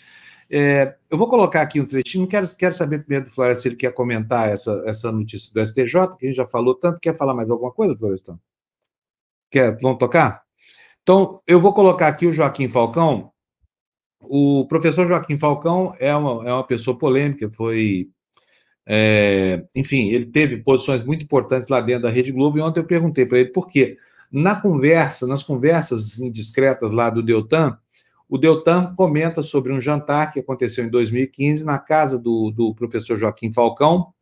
É, eu vou colocar aqui um trechinho, quero, quero saber primeiro do Floresta se ele quer comentar essa, essa notícia do STJ, que a gente já falou tanto. Quer falar mais alguma coisa, Florestão? Quer, vamos tocar? Então, eu vou colocar aqui o Joaquim Falcão, o professor Joaquim Falcão é uma, é uma pessoa polêmica, foi. É, enfim, ele teve posições muito importantes lá dentro da Rede Globo, e ontem eu perguntei para ele por quê. Na conversa, nas conversas indiscretas lá do Deltan, o Deltan comenta sobre um jantar que aconteceu em 2015 na casa do, do professor Joaquim Falcão,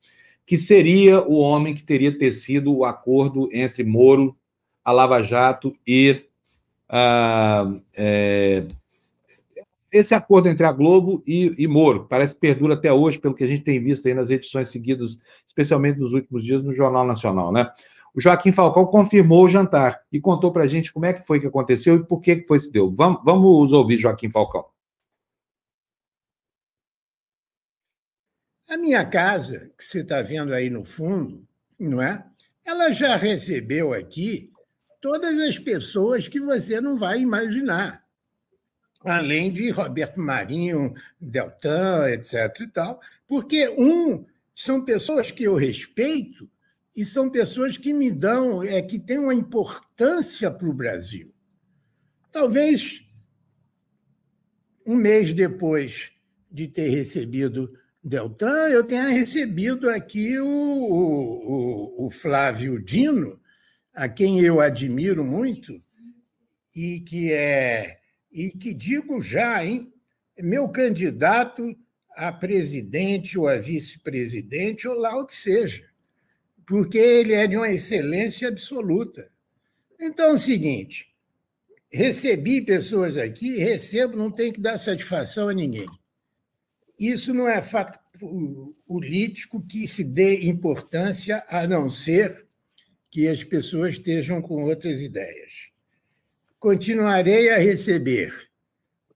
que seria o homem que teria tecido o acordo entre Moro, a Lava Jato e a, é, esse acordo entre a Globo e, e Moro parece que perdura até hoje, pelo que a gente tem visto aí nas edições seguidas, especialmente nos últimos dias no Jornal Nacional, né? O Joaquim Falcão confirmou o jantar e contou para a gente como é que foi que aconteceu e por que, que foi se deu. Vamos, vamos ouvir Joaquim Falcão. A minha casa, que você está vendo aí no fundo, não é? Ela já recebeu aqui todas as pessoas que você não vai imaginar além de Roberto Marinho, Deltan, etc. e tal, porque um são pessoas que eu respeito e são pessoas que me dão, é que têm uma importância para o Brasil. Talvez um mês depois de ter recebido Deltan, eu tenha recebido aqui o, o, o Flávio Dino, a quem eu admiro muito, e que é e que digo já, hein, meu candidato a presidente ou a vice-presidente, ou lá o que seja, porque ele é de uma excelência absoluta. Então é o seguinte: recebi pessoas aqui, recebo, não tem que dar satisfação a ninguém. Isso não é fato político que se dê importância a não ser que as pessoas estejam com outras ideias. Continuarei a receber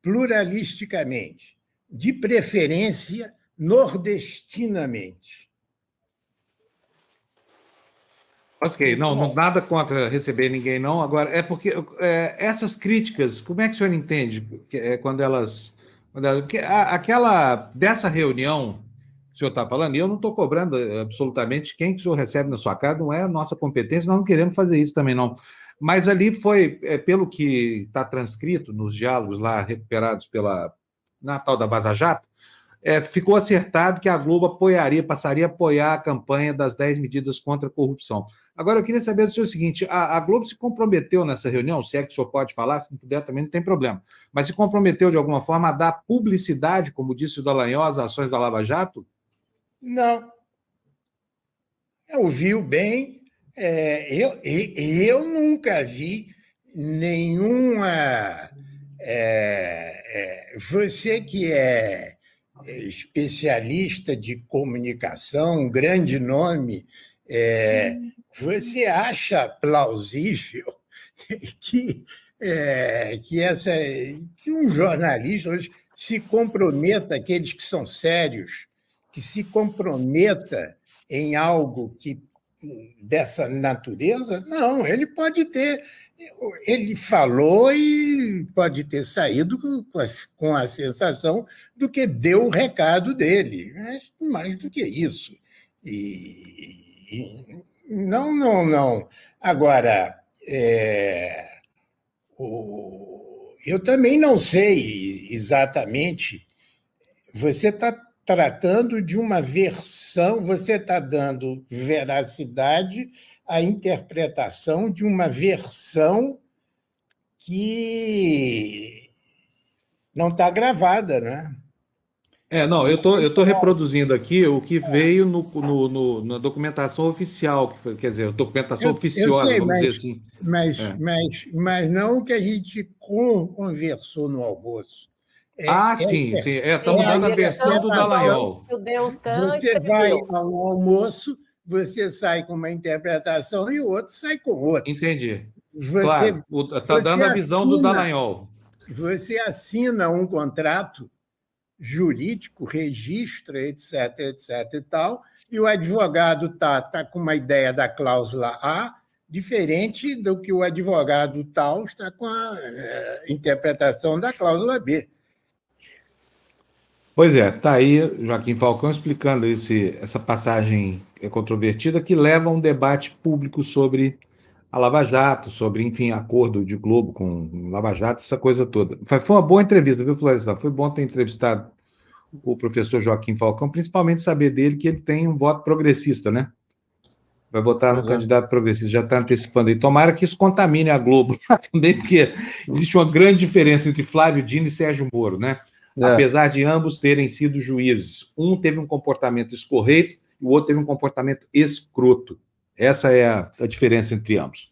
pluralisticamente, de preferência nordestinamente. Ok, não, não, nada contra receber ninguém, não. Agora, é porque é, essas críticas, como é que o senhor entende é, quando elas. Quando elas porque a, aquela. dessa reunião que o senhor está falando, e eu não estou cobrando absolutamente quem que o senhor recebe na sua casa, não é a nossa competência, nós não queremos fazer isso também, não. Mas ali foi, é, pelo que está transcrito nos diálogos lá recuperados pela Natal da Vaza Jato, é, ficou acertado que a Globo apoiaria, passaria a apoiar a campanha das 10 medidas contra a corrupção. Agora, eu queria saber do senhor o seguinte: a, a, Globo se comprometeu nessa reunião, se é que o senhor pode falar, se não puder também não tem problema, mas se comprometeu de alguma forma a dar publicidade, como disse o Dallagnol, às ações da Lava Jato? Não. Ouviu bem. É, eu, eu nunca vi nenhuma. É, é, você que é especialista de comunicação, um grande nome, é, você acha plausível que, é, que, essa, que um jornalista hoje se comprometa, aqueles que são sérios, que se comprometa em algo que dessa natureza? Não, ele pode ter. Ele falou e pode ter saído com a sensação do que deu o recado dele, mas mais do que isso. E não, não, não. Agora, é, o, eu também não sei exatamente. Você está tratando de uma versão, você está dando veracidade à interpretação de uma versão que não está gravada, né? É, não, eu tô, estou tô reproduzindo aqui o que veio no, no, no, na documentação oficial, quer dizer, documentação eu, oficiosa, eu sei, vamos mas, dizer assim. Mas, é. mas, mas não o que a gente conversou no almoço. É, ah, é, sim, sim. É, estamos é, dando a versão do Dallagnol. Você vai ao almoço, você sai com uma interpretação e o outro sai com outra. Entendi. Você, claro, está dando a visão assina, do Dallagnol. Você assina um contrato jurídico, registra, etc, etc e tal, e o advogado está tá com uma ideia da cláusula A, diferente do que o advogado tal está com a é, interpretação da cláusula B. Pois é, está aí Joaquim Falcão explicando esse, essa passagem controvertida que leva a um debate público sobre a Lava Jato, sobre, enfim, acordo de Globo com Lava Jato, essa coisa toda. Foi uma boa entrevista, viu, Florestan? Foi bom ter entrevistado o professor Joaquim Falcão, principalmente saber dele que ele tem um voto progressista, né? Vai votar no uhum. candidato progressista, já está antecipando aí. Tomara que isso contamine a Globo também, porque existe uma grande diferença entre Flávio Dino e Sérgio Moro, né? É. Apesar de ambos terem sido juízes. Um teve um comportamento escorreito e o outro teve um comportamento escroto. Essa é a, a diferença entre ambos.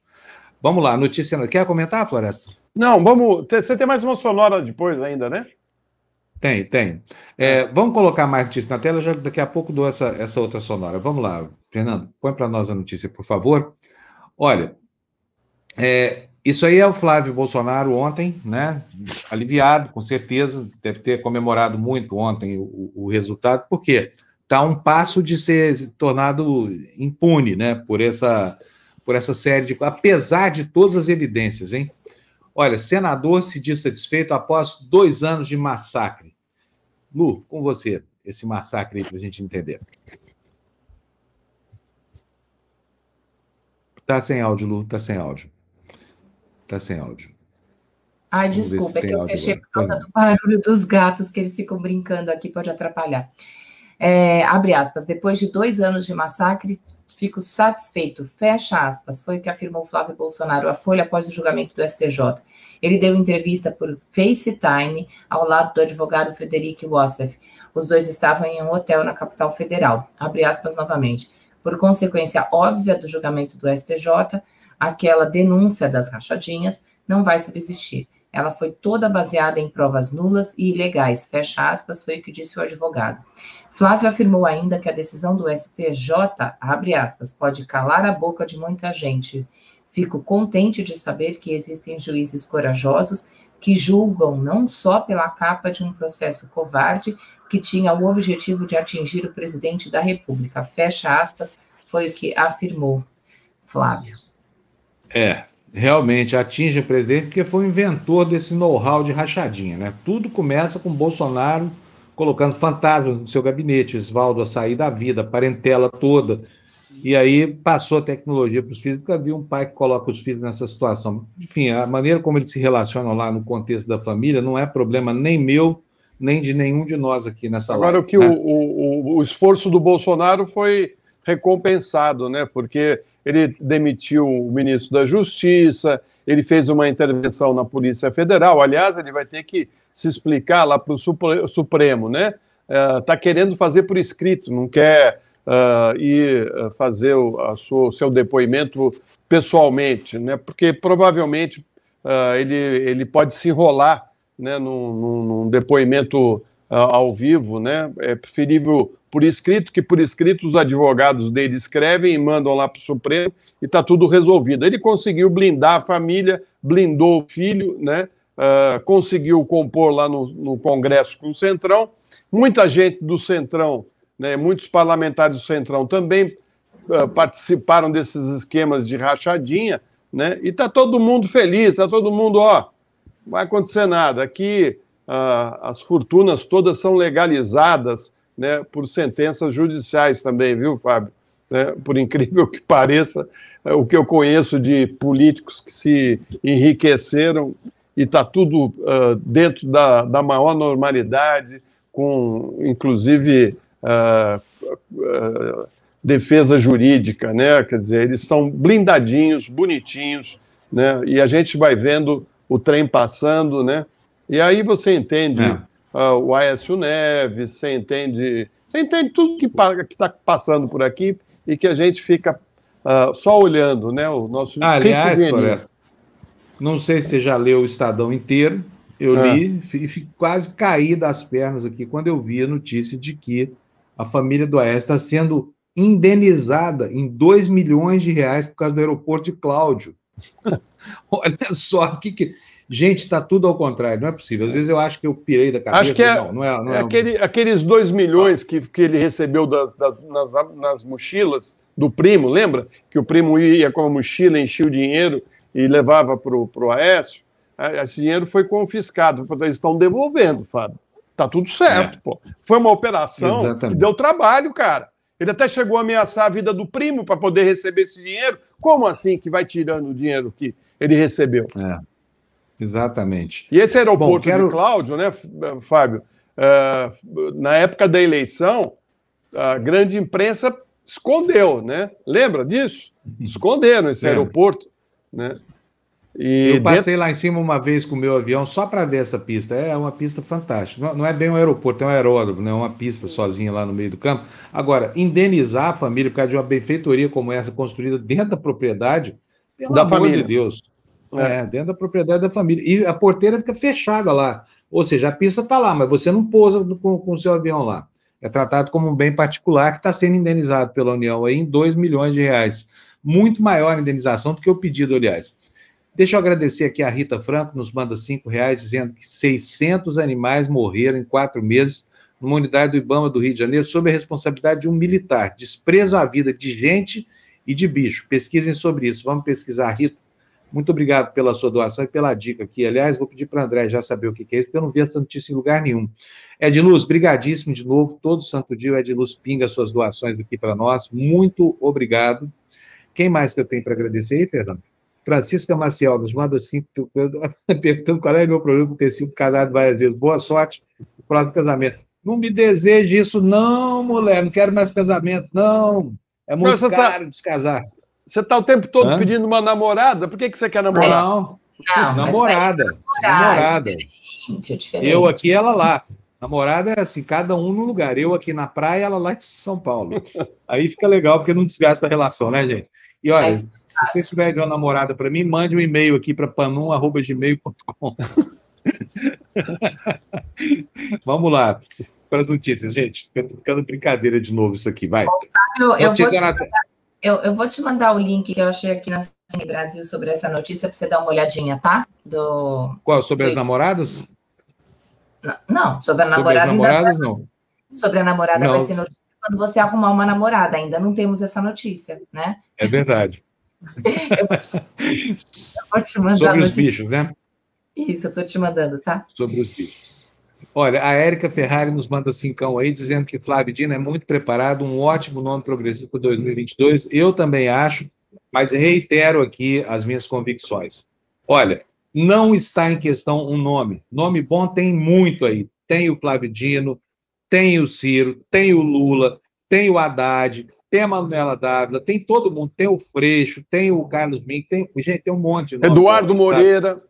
Vamos lá, notícia. Quer comentar, Floresta? Não, vamos. Você tem mais uma sonora depois ainda, né? Tem, tem. É, é. vamos colocar mais notícia na tela, já daqui a pouco dou essa, essa outra sonora. Vamos lá, Fernando, põe para nós a notícia, por favor. Olha, é, isso aí é o Flávio Bolsonaro ontem, né? Aliviado, com certeza, deve ter comemorado muito ontem o, o resultado, porque está um passo de ser tornado impune, né? Por essa, por essa série de. Apesar de todas as evidências, hein? Olha, senador se diz satisfeito após dois anos de massacre. Lu, com você, esse massacre aí para a gente entender. Tá sem áudio, Lu, tá sem áudio. Tá sem áudio. Ai, desculpa, é que eu fechei agora. por causa do barulho dos gatos que eles ficam brincando aqui, pode atrapalhar. É, abre aspas, depois de dois anos de massacre, fico satisfeito, fecha aspas, foi o que afirmou Flávio Bolsonaro à Folha após o julgamento do STJ. Ele deu entrevista por FaceTime ao lado do advogado Frederic Wassef. Os dois estavam em um hotel na capital federal. Abre aspas novamente. Por consequência óbvia do julgamento do STJ, aquela denúncia das rachadinhas não vai subsistir. Ela foi toda baseada em provas nulas e ilegais, fecha aspas, foi o que disse o advogado. Flávio afirmou ainda que a decisão do STJ, abre aspas, pode calar a boca de muita gente. Fico contente de saber que existem juízes corajosos que julgam não só pela capa de um processo covarde que tinha o objetivo de atingir o presidente da República. Fecha aspas, foi o que afirmou Flávio. É, realmente atinge o presidente porque foi o inventor desse know-how de rachadinha, né? Tudo começa com Bolsonaro colocando fantasmas no seu gabinete, Oswaldo a sair da vida, a parentela toda. E aí passou a tecnologia para os filhos, porque havia um pai que coloca os filhos nessa situação. Enfim, a maneira como eles se relacionam lá no contexto da família não é problema nem meu, nem de nenhum de nós aqui nessa Agora, live, o que né? o, o, o esforço do Bolsonaro foi recompensado, né? Porque ele demitiu o ministro da Justiça, ele fez uma intervenção na Polícia Federal. Aliás, ele vai ter que se explicar lá para o Supremo, né? Está é, uh, querendo fazer por escrito, não quer uh, ir é, fazer o, sua, seu depoimento pessoalmente, né? Porque provavelmente uh, ele, ele pode se enrolar né, num, num, num depoimento ao vivo, né? É preferível por escrito, que por escrito os advogados dele escrevem e mandam lá para o Supremo e está tudo resolvido. Ele conseguiu blindar a família, blindou o filho, né? Uh, conseguiu compor lá no, no, Congresso com o Centrão. Muita gente do Centrão, né, muitos parlamentares do Centrão também uh, participaram desses esquemas de rachadinha, né? E está todo mundo feliz, está todo mundo, ó, não vai acontecer nada. Aqui as fortunas todas são legalizadas, né, por sentenças judiciais também, viu, Fábio? Né, por incrível que pareça, é, o que eu conheço de políticos que se enriqueceram e está tudo uh, dentro da, da maior normalidade, com inclusive uh, uh, defesa jurídica, né? Quer dizer, eles são blindadinhos, bonitinhos, né? E a gente vai vendo o trem passando, né? E aí você entende é uh, o Aécio Neves, você entende, você entende tudo que está passando por aqui e que a gente fica uh, só olhando, né? O nosso ah, aliás, Floresta, não sei se você já leu o Estadão inteiro, eu é. li e quase caí das pernas aqui quando eu vi a notícia de que a família do Aécio está sendo indenizada em 2 milhões de reais por causa do aeroporto de Cláudio. Olha só o que, que Gente, está tudo ao contrário, não é possível. Às vezes eu acho que eu pirei da cabeça. Acho que é, não, não é, não é, é aquele, aqueles dois milhões que, que ele recebeu das, das, nas, nas mochilas do primo, lembra? Que o primo ia com a mochila, enchia o dinheiro e levava para o Aécio. Esse dinheiro foi confiscado, eles estão devolvendo, Fábio. Tá tudo certo, é. pô. Foi uma operação Exatamente. que deu trabalho, cara. Ele até chegou a ameaçar a vida do primo para poder receber esse dinheiro. Como assim que vai tirando o dinheiro que ele recebeu? É. Exatamente. E esse aeroporto Bom, quero... de Cláudio, né, Fábio? Uh, na época da eleição, a grande imprensa escondeu, né? Lembra disso? Esconderam esse Lembra. aeroporto, né? E eu passei dentro... lá em cima uma vez com o meu avião só para ver essa pista. É uma pista fantástica. Não é bem um aeroporto, é um aeródromo, não é uma pista sozinha lá no meio do campo. Agora, indenizar a família por causa de uma benfeitoria como essa construída dentro da propriedade, pelo da amor família. de Deus. É. é, dentro da propriedade da família. E a porteira fica fechada lá. Ou seja, a pista está lá, mas você não pousa com o seu avião lá. É tratado como um bem particular que está sendo indenizado pela União aí em 2 milhões de reais. Muito maior a indenização do que o pedido, aliás. Deixa eu agradecer aqui a Rita Franco, nos manda cinco reais, dizendo que 600 animais morreram em quatro meses numa unidade do Ibama do Rio de Janeiro sob a responsabilidade de um militar. Desprezo à vida de gente e de bicho. Pesquisem sobre isso. Vamos pesquisar, Rita. Muito obrigado pela sua doação e pela dica aqui. Aliás, vou pedir para o André já saber o que é isso, porque eu não vi essa notícia em lugar nenhum. Ediluz, brigadíssimo de novo. Todo santo dia o Ediluz pinga suas doações aqui para nós. Muito obrigado. Quem mais que eu tenho para agradecer aí, Fernando? Francisca Maciel nos manda assim, perguntando qual é o meu problema com ter sido casado várias vezes. Boa sorte no próximo casamento. Não me deseje isso, não, mulher. Não quero mais casamento, não. É muito tá caro tá... descasar. Você está o tempo todo Hã? pedindo uma namorada? Por que, que você quer namorar? Não, não namorada. É namorada. É diferente, é diferente. Eu aqui, ela lá. Namorada é assim, cada um no lugar. Eu aqui na praia, ela lá em São Paulo. Aí fica legal, porque não desgasta a relação, né, gente? E olha, é se você tiver de uma namorada para mim, mande um e-mail aqui para panum.gmail.com. Vamos lá para as notícias, gente. Estou ficando brincadeira de novo isso aqui, vai. Eu, eu, vou mandar, eu, eu, vou te mandar o link que eu achei aqui na Brasil sobre essa notícia para você dar uma olhadinha, tá? Do... Qual? Sobre as namoradas? Não, não sobre a namorada. Sobre as namoradas, não. Sobre a namorada não. vai ser notícia quando você arrumar uma namorada. Ainda não temos essa notícia, né? É verdade. eu, vou te, eu, vou te, mandar. Sobre os bichos, né? Isso, eu estou te mandando, tá? Sobre os bichos. Olha, a Érica Ferrari nos manda cincão aí, dizendo que Flávio Dino é muito preparado, um ótimo nome progressivo para 2022. Eu também acho, mas reitero aqui as minhas convicções. Olha, não está em questão um nome. Nome bom tem muito aí. Tem o Flávio Dino, tem o Ciro, tem o Lula, tem o Haddad, tem a Manuela Dávila, tem todo mundo, tem o Freixo, tem o Carlos Mink, tem, gente, tem um monte. De Eduardo Moreira.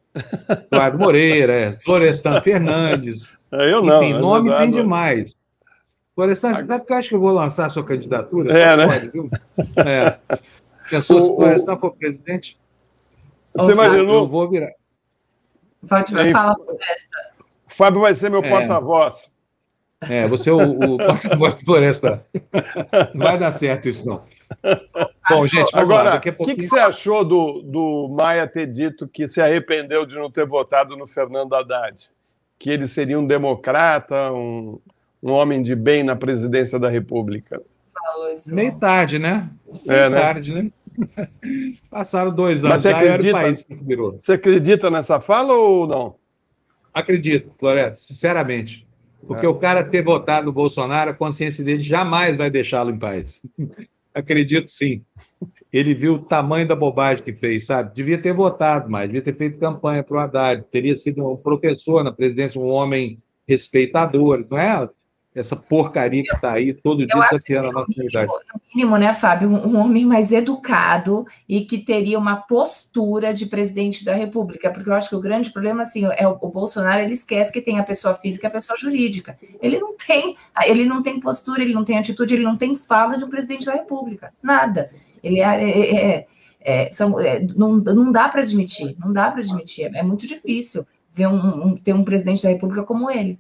Eduardo Moreira, é, Florestan Fernandes. É, eu não. Enfim, nome Eduardo... tem demais. Florestan, sabe que eu acho que eu vou lançar a sua candidatura? É, né? Pode, viu? É. Pensou se o Florestan for presidente? Você imaginou? Eu vou virar. Pode falar, Floresta. Fábio vai ser meu é. porta-voz. É, você é o, o porta-voz do Floresta. Não vai dar certo isso, não. Bom, gente, agora, o pouquinho... que, que, você achou do, do Maia ter dito que se arrependeu de não ter votado no Fernando Haddad? Que ele seria um democrata, um, um homem de bem na presidência da República? Meio tarde, né? Meio é, né? tarde, né? Passaram dois anos. Mas você acredita, você acredita nessa fala ou não? Acredito, Floresta, sinceramente. Porque é. o cara ter votado no Bolsonaro, a consciência dele jamais vai deixá-lo em paz. Acredito sim. Ele viu o tamanho da bobagem que fez, sabe? Devia ter votado mais, devia ter feito campanha para o Haddad, teria sido um professor na presidência, um homem respeitador, não é? Essa porcaria que está aí todo dia desafiando a nossa realidade. No mínimo, né, Fábio, um, homem mais educado e que teria uma postura de presidente da República, porque eu acho que o grande problema, assim, é o, o Bolsonaro, ele esquece que tem a pessoa física e a pessoa jurídica. Ele não tem, ele não tem postura, ele não tem atitude, ele não tem fala de um presidente da República, nada. Ele é, é, é, é são, é, não, não dá para admitir, não dá para admitir, é, muito difícil ver um, um, ter um presidente da República como ele.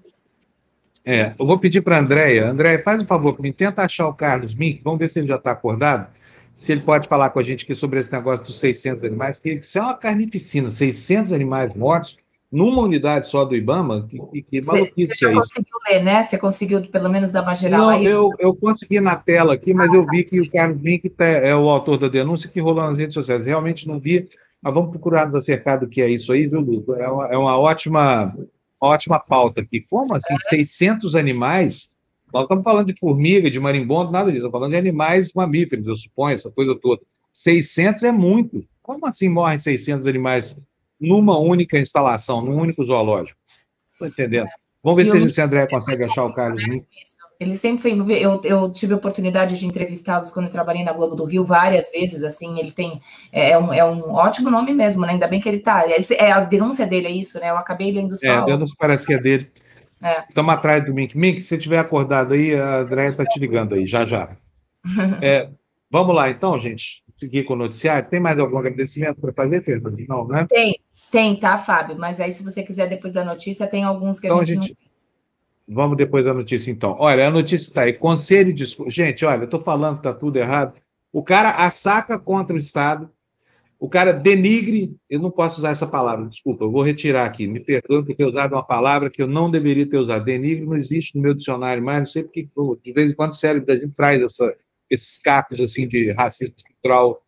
É, eu vou pedir para a Andréia. Andréia, faz um favor para mim, tenta achar o Carlos Mink, vamos ver se ele já está acordado, se ele pode falar com a gente aqui sobre esse negócio dos 600 animais, que isso é uma carnificina, 600 animais mortos numa unidade só do IBAMA, que, que maluquice Você já é conseguiu ler, né? Você conseguiu pelo menos dar uma geral Não, aí? Eu, eu consegui na tela aqui, mas ah, eu vi que o Carlos Mink tá, é o autor da denúncia que rolou nas redes sociais. Realmente não vi, mas vamos procurar nos acercar do que é isso aí, viu, Lu? É uma, é uma ótima ótima pauta aqui. Como assim, 600 animais? Nós estamos falando de formiga, de marimbondo, nada disso. Estamos falando de animais mamíferos, eu suponho, essa coisa toda. 600 é muito. Como assim morrem 600 animais numa única instalação, num único zoológico? Estou entendendo. Vamos ver se, se André consegue achar o Carlos. Isso. Ele sempre foi. Eu, eu tive a oportunidade de entrevistá-los quando eu trabalhei na Globo do Rio várias vezes. Assim, ele tem. É, é um, é um ótimo nome mesmo, né? Ainda bem que ele tá. É, a denúncia dele, é isso, né? Eu acabei lendo só. É, a denúncia parece que é dele. Estamos é. atrás do Mink. Mink, se você estiver acordado aí, a Andréia está te ligando aí, já já. é, vamos lá, então, gente. Seguir com o noticiário. Tem mais algum agradecimento para fazer, Fernando? Não, né? Tem, tem, tá, Fábio? Mas aí, se você quiser, depois da notícia, tem alguns que então, a gente, a gente... não Vamos depois da notícia, então. Olha, a notícia está aí. Conselho de. Gente, olha, eu estou falando que está tudo errado. O cara assaca contra o Estado, o cara denigre. Eu não posso usar essa palavra, desculpa, eu vou retirar aqui. Me perdoe por ter usado uma palavra que eu não deveria ter usado. Denigre não existe no meu dicionário mais, não sei porque de vez em quando o cérebro da gente traz essa, esses cacos assim, de racismo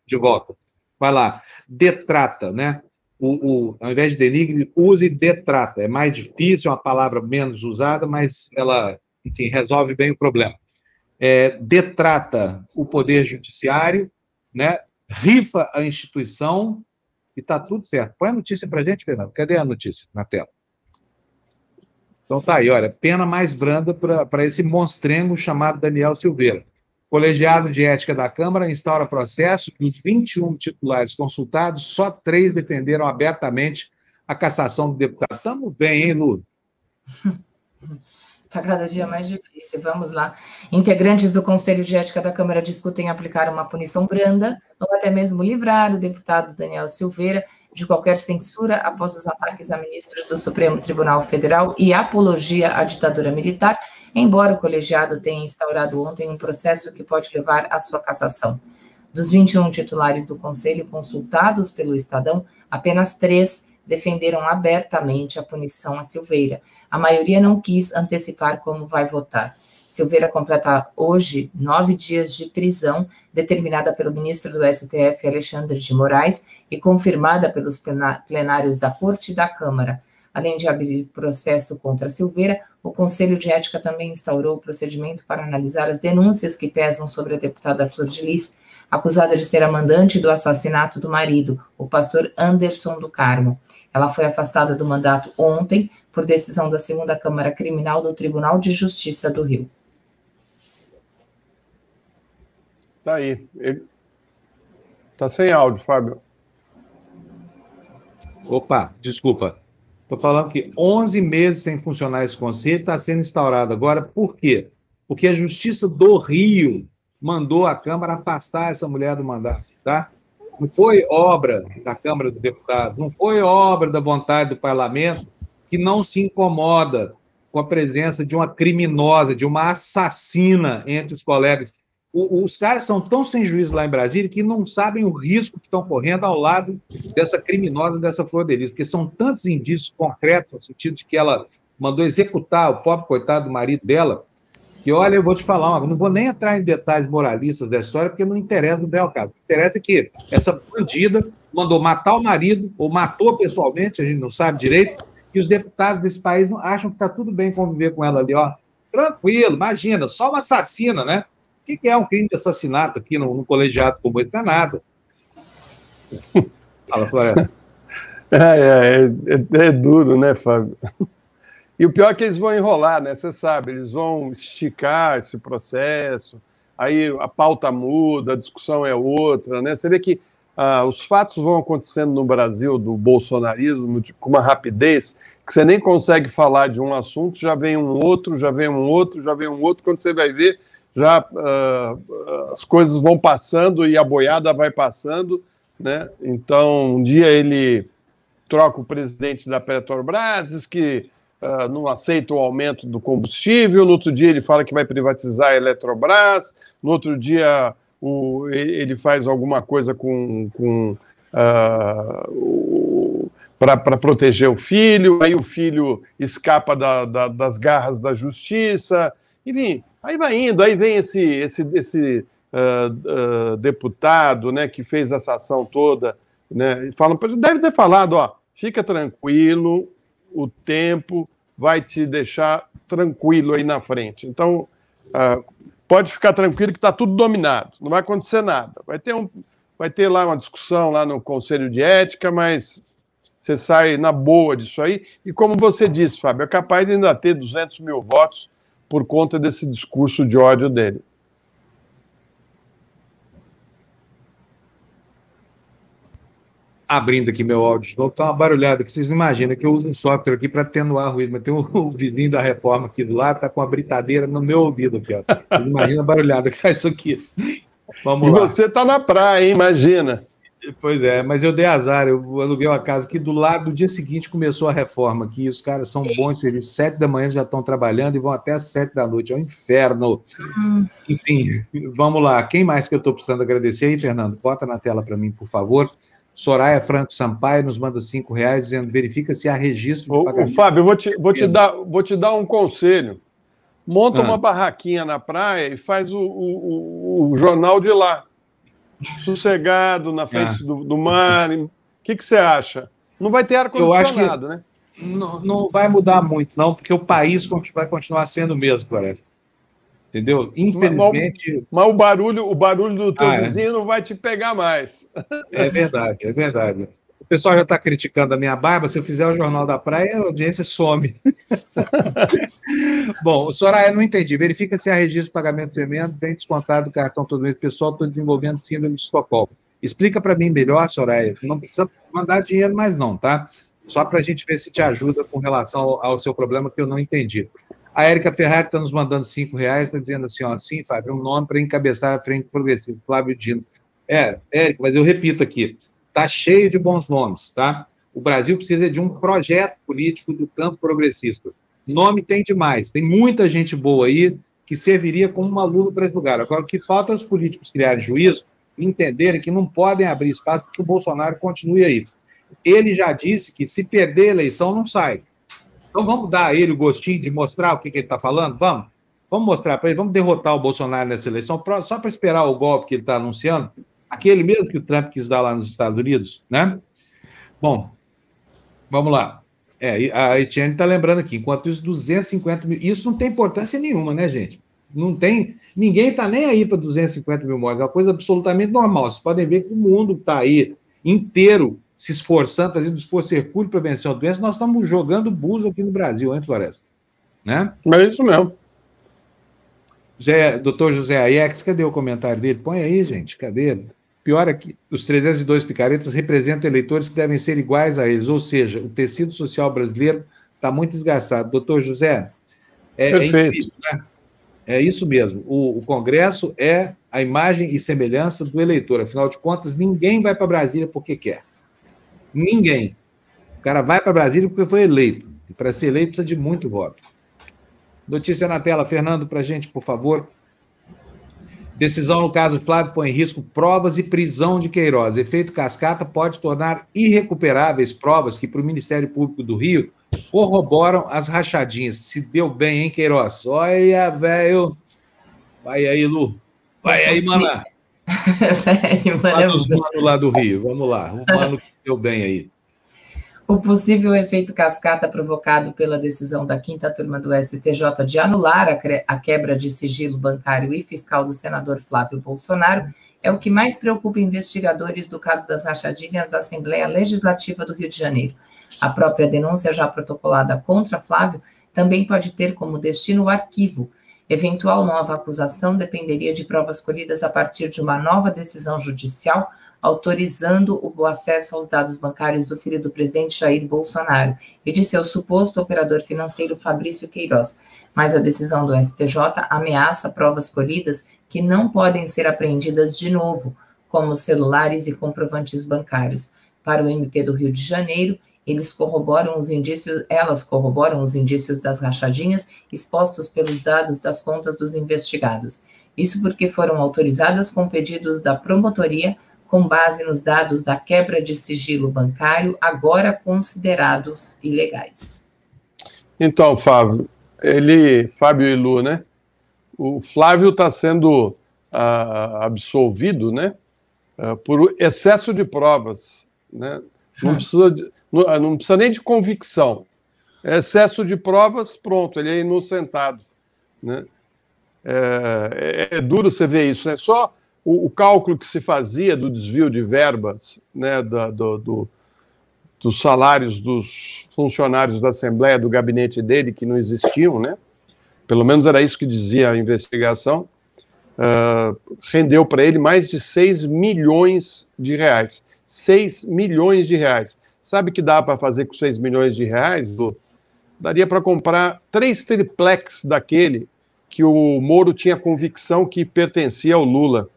de volta. Vai lá. Detrata, né? O, o, ao invés de denigre, use detrata. É mais difícil, é uma palavra menos usada, mas ela, enfim, resolve bem o problema. É, detrata o poder judiciário, né? rifa a instituição e está tudo certo. Põe a notícia para a gente, Fernando. Cadê a notícia na tela? Então tá aí, olha, pena mais branda para esse monstrengo chamado Daniel Silveira. Colegiado de Ética da Câmara instaura processo. Dos 21 titulares consultados, só três defenderam abertamente a cassação do deputado. Estamos bem, hein, Lu? Está cada dia mais difícil. Vamos lá. Integrantes do Conselho de Ética da Câmara discutem aplicar uma punição branda ou até mesmo livrar o deputado Daniel Silveira de qualquer censura após os ataques a ministros do Supremo Tribunal Federal e apologia à ditadura militar, embora o colegiado tenha instaurado ontem um processo que pode levar à sua cassação. Dos 21 titulares do Conselho consultados pelo Estadão, apenas três defenderam abertamente a punição a Silveira. A maioria não quis antecipar como vai votar. Silveira completa hoje nove dias de prisão, determinada pelo ministro do STF, Alexandre de Moraes, e confirmada pelos plenários da Corte e da Câmara. Além de abrir processo contra Silveira, o Conselho de Ética também instaurou o procedimento para analisar as denúncias que pesam sobre a deputada Flor de Lis, acusada de ser a mandante do assassinato do marido, o pastor Anderson do Carmo. Ela foi afastada do mandato ontem por decisão da segunda Câmara Criminal do Tribunal de Justiça do Rio. Tá aí. Ele... Tá sem áudio, Fábio. Opa, desculpa. Estou falando que 11 meses sem funcionar esse conselho está sendo instaurado agora. Por quê? Porque a Justiça do Rio mandou a Câmara afastar essa mulher do mandato, tá? Não foi obra da Câmara dos Deputados, não foi obra da vontade do parlamento que não se incomoda com a presença de uma criminosa, de uma assassina entre os colegas. O, os caras são tão sem juízo lá em Brasília que não sabem o risco que estão correndo ao lado dessa criminosa, dessa Flor de Lis, porque são tantos indícios concretos, no sentido de que ela mandou executar o pobre coitado do marido dela, que olha, eu vou te falar, não vou nem entrar em detalhes moralistas da história, porque não interessa no Del caso. O que interessa é que essa bandida mandou matar o marido, ou matou pessoalmente, a gente não sabe direito, e os deputados desse país acham que está tudo bem conviver com ela ali, ó. Tranquilo, imagina, só uma assassina, né? O que, é um crime de assassinato aqui no, no colegiado como esse? Não é nada. Fala, Floresta. É, é, é, é, duro, né, Fábio? E o pior é que eles vão enrolar, né? Você sabe, eles vão esticar esse processo, aí a pauta muda, a discussão é outra, né? Você vê que ah, os fatos vão acontecendo no Brasil do bolsonarismo com uma rapidez que você nem consegue falar de um assunto, já vem um outro, já vem um outro, já vem um outro. Quando você vai ver, já ah, as coisas vão passando e a boiada vai passando, né? Então, um dia ele troca o presidente da Petrobras, diz que uh, não aceita o aumento do combustível, no outro dia ele fala que vai privatizar a Eletrobras, no outro dia o, ele faz alguma coisa com, com uh, para proteger o filho, aí o filho escapa da, da, das garras da justiça, enfim, aí vai indo, aí vem esse, esse, esse uh, uh, deputado né, que fez essa ação toda, né, falam, deve ter falado, ó, fica tranquilo, o tempo vai te deixar tranquilo aí na frente. Então, uh, pode ficar tranquilo que está tudo dominado, não vai acontecer nada. Vai ter, um, vai ter lá uma discussão lá no Conselho de Ética, mas você sai na boa disso aí. E como você disse, Fábio, é capaz de ainda ter 200 mil votos por conta desse discurso de ódio dele. abrindo aqui meu áudio de novo, tá uma barulhada que vocês não imaginam que eu uso um software aqui para atenuar ruído, mas tem um, o vizinho da reforma aqui do lado, tá com a britadeira no meu ouvido aqui, ó. imagina a barulhada que faz isso aqui. Vamos e lá. você tá na praia, hein? Imagina. Pois é, mas eu dei azar, eu aluguei uma casa aqui do lado, no dia seguinte começou a reforma aqui, os caras são bons serviços, sete da manhã já estão trabalhando e vão até as sete da noite, é um inferno. Uhum. Enfim, vamos lá, quem mais que eu estou precisando agradecer aí, Fernando? Bota na tela para mim, por favor. Soraya Franco Sampaio nos manda cinco reais dizendo verifica se há registro de pagamento. Ô, Fábio, eu vou te, vou, te dar, vou te dar um conselho. Monta ah. uma barraquinha na praia e faz o, o, o jornal de lá. Sossegado, na frente ah. do, do, mar. O que, que você acha? Não vai ter ar-condicionado, né? Não, não vai mudar muito, não, porque o país vai continuar sendo o mesmo, parece entendeu? Infelizmente. Mas, mas, o barulho, o barulho do teu ah, é. vizinho é. não vai te pegar mais. É verdade, é verdade. Pessoal já está criticando a minha barba. Se eu fizer o Jornal da Praia, a audiência some. Bom, Soraya, não entendi. Verifica se há registro de pagamento tremendo, bem descontado do cartão todo mês. Pessoal, estou desenvolvendo síndrome de Estocolmo. Explica para mim melhor, Soraya. Não precisa mandar dinheiro mais, não, tá? Só para a gente ver se te ajuda com relação ao, seu problema que eu não entendi. A Érica Ferrari está nos mandando cinco reais, está dizendo assim, ó, sim, Fábio, um nome para encabeçar a frente progressista, Flávio Dino. É, Érica, mas eu repito aqui, está cheio de bons nomes, tá? O Brasil precisa de um projeto político do campo progressista. Nome tem demais, tem muita gente boa aí que serviria como uma luva para esse lugar. Agora, o que falta é os políticos criarem juízo e entenderem que não podem abrir espaço para que o Bolsonaro continue aí. Ele já disse que se perder a eleição, não sai. Então vamos dar a ele o gostinho de mostrar o que, que ele está falando? Vamos? Vamos mostrar para ele, vamos derrotar o Bolsonaro nessa eleição, só para esperar o golpe que ele está anunciando, aquele mesmo que o Trump quis dar lá nos Estados Unidos, né? Bom, vamos lá. É, a Etienne está lembrando aqui, enquanto isso, 250 mil. Isso não tem importância nenhuma, né, gente? Não tem. Ninguém está nem aí para 250 mil mortes, é uma coisa absolutamente normal. Vocês podem ver que o mundo está aí inteiro se esforçando, fazendo esforço hercúleo para vencer a doença. Nós estamos jogando buzo aqui no Brasil, hein, Floresta? Né? É isso mesmo. José, doutor José Aiex, cadê o comentário dele? Põe aí, gente, cadê? Pior é que os 302 picaretas representam eleitores que devem ser iguais a eles, ou seja, o tecido social brasileiro está muito desgastado. Doutor José, é, é, incrível, né? é isso mesmo. O, o, Congresso é a imagem e semelhança do eleitor. Afinal de contas, ninguém vai para Brasília porque quer. Ninguém. O cara vai para Brasília porque foi eleito. E para ser eleito precisa de muito voto. Notícia na tela, Fernando, para a gente, por favor. Decisão no caso Flávio põe em risco provas e prisão de Queiroz. Efeito cascata pode tornar irrecuperáveis provas que, para o Ministério Público do Rio, corroboram as rachadinhas. Se deu bem, hein, Queiroz? Olha, velho. Vai aí, Lu. Vai aí, mana. Velho, mano. dos manos lá do Rio. Vamos lá. O mano que deu bem aí. O possível efeito cascata provocado pela decisão da quinta turma do STJ de anular a, quebra de sigilo bancário e fiscal do senador Flávio Bolsonaro é o que mais preocupa investigadores do caso das rachadinhas da Assembleia Legislativa do Rio de Janeiro. A própria denúncia já protocolada contra Flávio também pode ter como destino o arquivo. Eventual nova acusação dependeria de provas colhidas a partir de uma nova decisão judicial autorizando o acesso aos dados bancários do filho do presidente Jair Bolsonaro e de seu suposto operador financeiro Fabrício Queiroz. Mas a decisão do STJ ameaça provas colhidas que não podem ser apreendidas de novo, como celulares e comprovantes bancários. Para o MP do Rio de Janeiro, eles corroboram os indícios, elas corroboram os indícios das rachadinhas expostos pelos dados das contas dos investigados. Isso porque foram autorizadas com pedidos da promotoria com base nos dados da quebra de sigilo bancário, agora considerados ilegais. Então, Fábio, ele, Fábio e Lu, né? O Flávio está sendo uh, absolvido, né? Uh, por excesso de provas, né? Não hum. precisa, de, não, ah, não, precisa nem de convicção. Excesso de provas, pronto, ele é inocentado, né? É, é, é duro você ver isso, né? Só o, o, cálculo que se fazia do desvio de verbas, né, do, do, dos salários dos funcionários da Assembleia, do gabinete dele, que não existiam, né? Pelo menos era isso que dizia a investigação. Uh, rendeu para ele mais de 6 milhões de reais. 6 milhões de reais. Sabe que dá para fazer com 6 milhões de reais? Daria para comprar três triplex daquele que o Moro tinha convicção que pertencia ao Lula.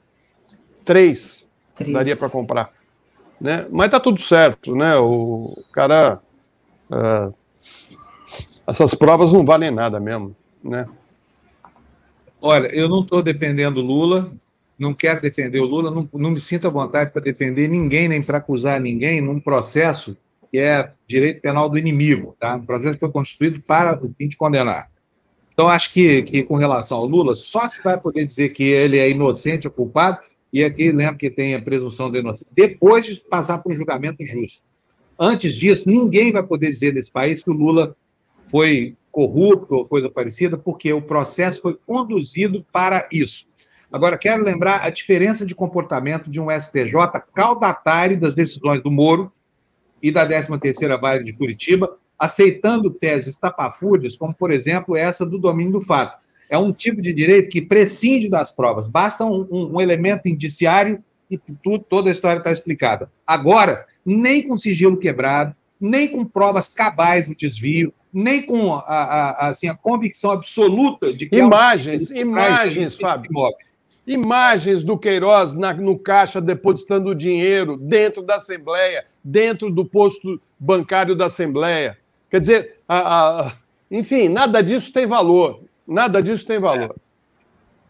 Três, Três. daria para comprar. Né? Mas tá tudo certo, né? O cara. Uh, essas provas não valem nada mesmo, né? Olha, eu não estou defendendo Lula, não quero defender o Lula, não, não me sinto à vontade para defender ninguém, nem para acusar ninguém num processo que é direito penal do inimigo, tá? Um processo que foi constituído para o fim de condenar. Então, acho que, que com relação ao Lula, só se vai poder dizer que ele é inocente ou culpado e aqui lembra que tem a presunção de inocência, depois de passar por um julgamento justo. Antes disso, ninguém vai poder dizer nesse país que o Lula foi corrupto ou coisa parecida, porque o processo foi conduzido para isso. Agora, quero lembrar a diferença de comportamento de um STJ caudatário das decisões do Moro e da 13ª Vara de Curitiba, aceitando teses tapafúrdias, como, por exemplo, essa do domínio do fato é um tipo de direito que prescinde das provas. Basta um, um, um elemento indiciário e tudo, toda a história está explicada. Agora, nem com sigilo quebrado, nem com provas cabais do desvio, nem com a, a, assim, a convicção absoluta de que. Imagens, é um... imagens, Fábio. Imagens do Queiroz na, no caixa depositando o dinheiro dentro da Assembleia, dentro do posto bancário da Assembleia. Quer dizer, a, a, enfim, nada disso tem valor. Nada disso tem valor. É.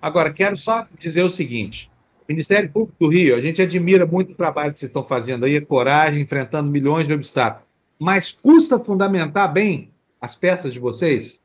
Agora, quero só dizer o seguinte: Ministério Público do Rio, a gente admira muito o trabalho que vocês estão fazendo aí, a coragem, enfrentando milhões de obstáculos. Mas custa fundamentar bem as peças de vocês?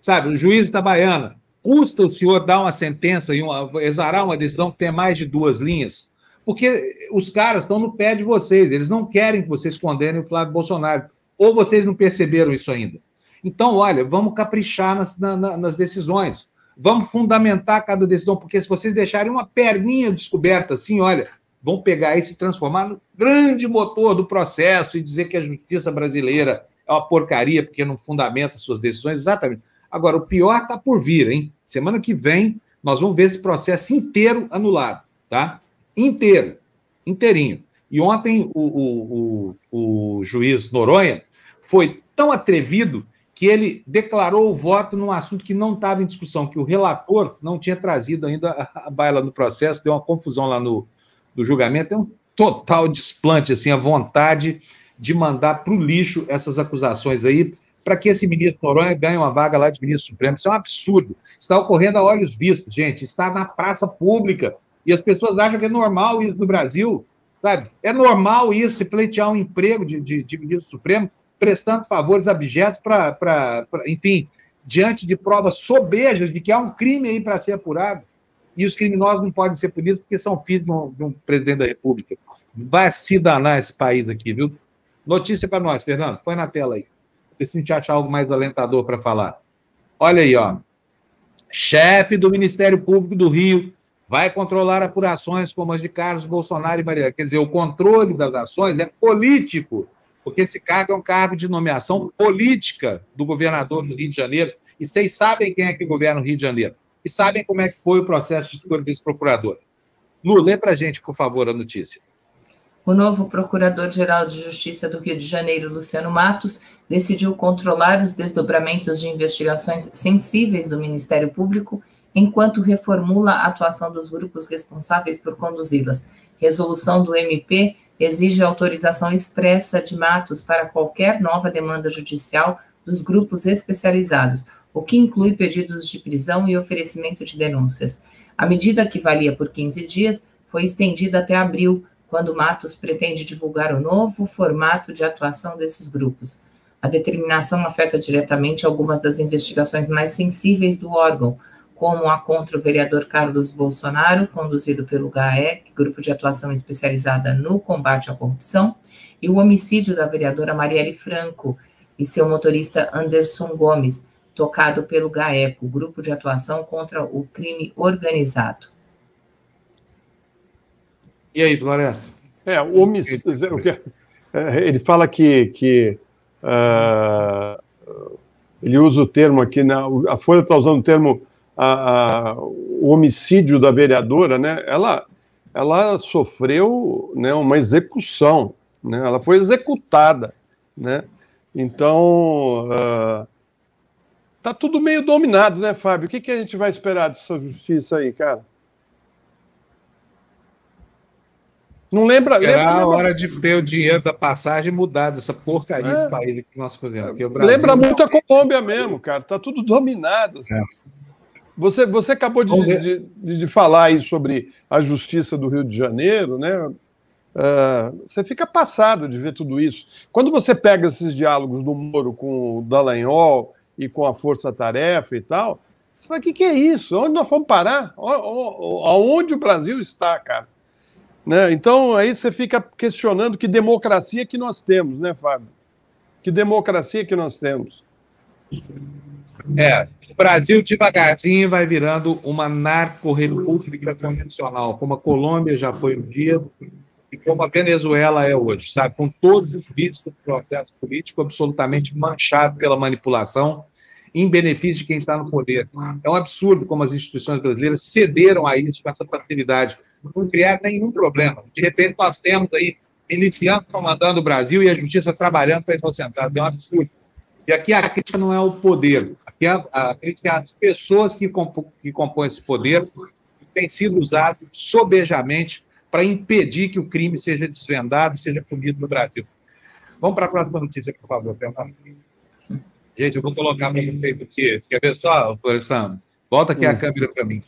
Sabe, o juiz da Baiana, custa o senhor dar uma sentença e uma, exarar uma decisão que tem mais de duas linhas? Porque os caras estão no pé de vocês, eles não querem que vocês condenem o Flávio Bolsonaro. Ou vocês não perceberam isso ainda? Então, olha, vamos caprichar nas, na, nas decisões. Vamos fundamentar cada decisão, porque se vocês deixarem uma perninha descoberta assim, olha, vão pegar e se transformar no grande motor do processo e dizer que a justiça brasileira é uma porcaria porque não fundamenta suas decisões. Exatamente. Agora, o pior está por vir, hein? Semana que vem, nós vamos ver esse processo inteiro anulado, tá? Inteiro, inteirinho. E ontem o, o, o, o juiz Noronha foi tão atrevido que ele declarou o voto num assunto que não estava em discussão, que o relator não tinha trazido ainda a baila no processo, deu uma confusão lá no, no julgamento, é um total desplante, assim, a vontade de mandar para o lixo essas acusações aí, para que esse ministro Noronha ganhe uma vaga lá de ministro supremo. Isso é um absurdo. Está ocorrendo a olhos vistos, gente. Está na praça pública. E as pessoas acham que é normal isso no Brasil. Sabe? É normal isso, se pleitear um emprego de, de, de ministro supremo, prestando favores abjetos para, enfim, diante de provas sobejas de que há um crime aí para ser apurado. E os criminosos não podem ser punidos porque são filhos de um, de presidente da República. Vai se danar esse país aqui, viu? Notícia para nós, Fernando. Põe na tela aí. A gente acha algo mais alentador para falar. Olha aí, ó. Chefe do Ministério Público do Rio vai controlar apurações como as de Carlos Bolsonaro e Maria. Quer dizer, o controle das ações é político, porque esse cargo é um cargo de nomeação política do governador do Rio de Janeiro. E vocês sabem quem é que governa o Rio de Janeiro. E sabem como é que foi o processo de escolha do vice-procurador. Lu, lê para a gente, por favor, a notícia. O novo Procurador-Geral de Justiça do Rio de Janeiro, Luciano Matos, decidiu controlar os desdobramentos de investigações sensíveis do Ministério Público, enquanto reformula a atuação dos grupos responsáveis por conduzi-las. Resolução do MP exige autorização expressa de Matos para qualquer nova demanda judicial dos grupos especializados, o que inclui pedidos de prisão e oferecimento de denúncias. A medida, que valia por 15 dias, foi estendida até abril, quando Matos pretende divulgar o novo formato de atuação desses grupos. A determinação afeta diretamente algumas das investigações mais sensíveis do órgão, como a contra o vereador Carlos Bolsonaro, conduzido pelo GAEC, Grupo de Atuação Especializada no Combate à Corrupção, e o homicídio da vereadora Marielle Franco e seu motorista Anderson Gomes, tocado pelo GAECO, Grupo de Atuação contra o Crime Organizado. E aí, Floresta? É, o homicídio. É, ele fala que, que uh, ele usa o termo aqui, na, a Folha está usando o termo a, a, o homicídio da vereadora, né? Ela, ela sofreu né, uma execução, né? Ela foi executada, né? Então uh, tá tudo meio dominado, né, Fábio? O que, que a gente vai esperar dessa justiça aí, cara? Não lembra? Era lembra, a hora de ter o dinheiro da passagem mudado, essa porcaria é. do país que nós fazemos. Lembra muito a Colômbia mesmo, cara. Tá tudo dominado. É. Você, você acabou de, de, de, de, falar aí sobre a justiça do Rio de Janeiro, né? Uh, você fica passado de ver tudo isso. Quando você pega esses diálogos do Moro com o Dallagnol e com a Força Tarefa e tal, você fala, o que, que é isso? Onde nós vamos parar? Aonde o Brasil está, cara? Né? Então, aí você fica questionando que democracia que nós temos, né, Fábio? Que democracia que nós temos. É, o Brasil devagarzinho vai virando uma narco-república convencional, como a Colômbia já foi um dia e como a Venezuela é hoje, sabe? Com todos os vícios do processo político absolutamente manchado pela manipulação em benefício de quem está no poder. É um absurdo como as instituições brasileiras cederam a isso com essa facilidade não criar nenhum problema. De repente, nós temos aí milicianos comandando o Brasil e a justiça trabalhando para inocentar. É um absurdo. E aqui a crítica não é o poder, aqui a, a as pessoas que, compõem, que compõem esse poder, que têm sido usados sobejamente para impedir que o crime seja desvendado e seja punido no Brasil. Vamos para a próxima notícia, por favor, Fernando. Gente, eu vou colocar para vocês aqui. Quer ver só, Florestan? Volta aqui a hum. câmera para mim.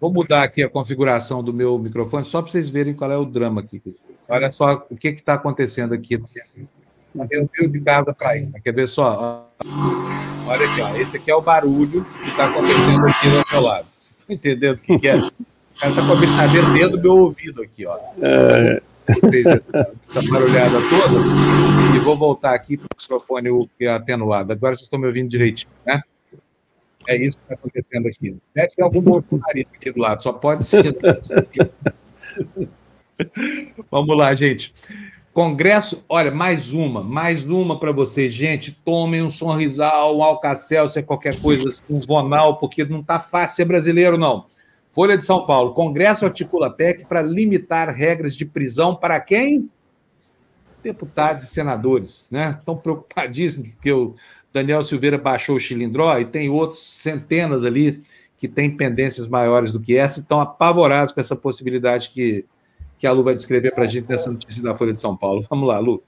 Vou mudar aqui a configuração do meu microfone, só para vocês verem qual é o drama aqui. Olha só o que está acontecendo aqui. Eu fio de casa para ir. Quer ver só? Olha aqui, ó. esse aqui é o barulho que está acontecendo aqui do meu lado. Vocês estão entendendo o que, que é? O cara está com a brincadeira dentro do meu ouvido aqui, ó. É... Essa barulhada toda. E vou voltar aqui para o microfone atenuado. Agora vocês estão me ouvindo direitinho, né? É isso que está acontecendo aqui. Deve ter algum bolsonarista aqui do lado, só pode ser. Vamos lá, gente. Congresso, olha, mais uma, mais uma para vocês, gente. Tomem um sonrisal, um alcacel, se é qualquer coisa assim, um vonal, porque não está fácil ser brasileiro, não. Folha de São Paulo. Congresso articula PEC para limitar regras de prisão para quem? Deputados e senadores, né? Estão preocupadíssimos, porque o Daniel Silveira baixou o chilindró e tem outros centenas ali que têm pendências maiores do que essa estão apavorados com essa possibilidade que, que a Lu vai descrever para a gente nessa notícia da Folha de São Paulo. Vamos lá, Lu.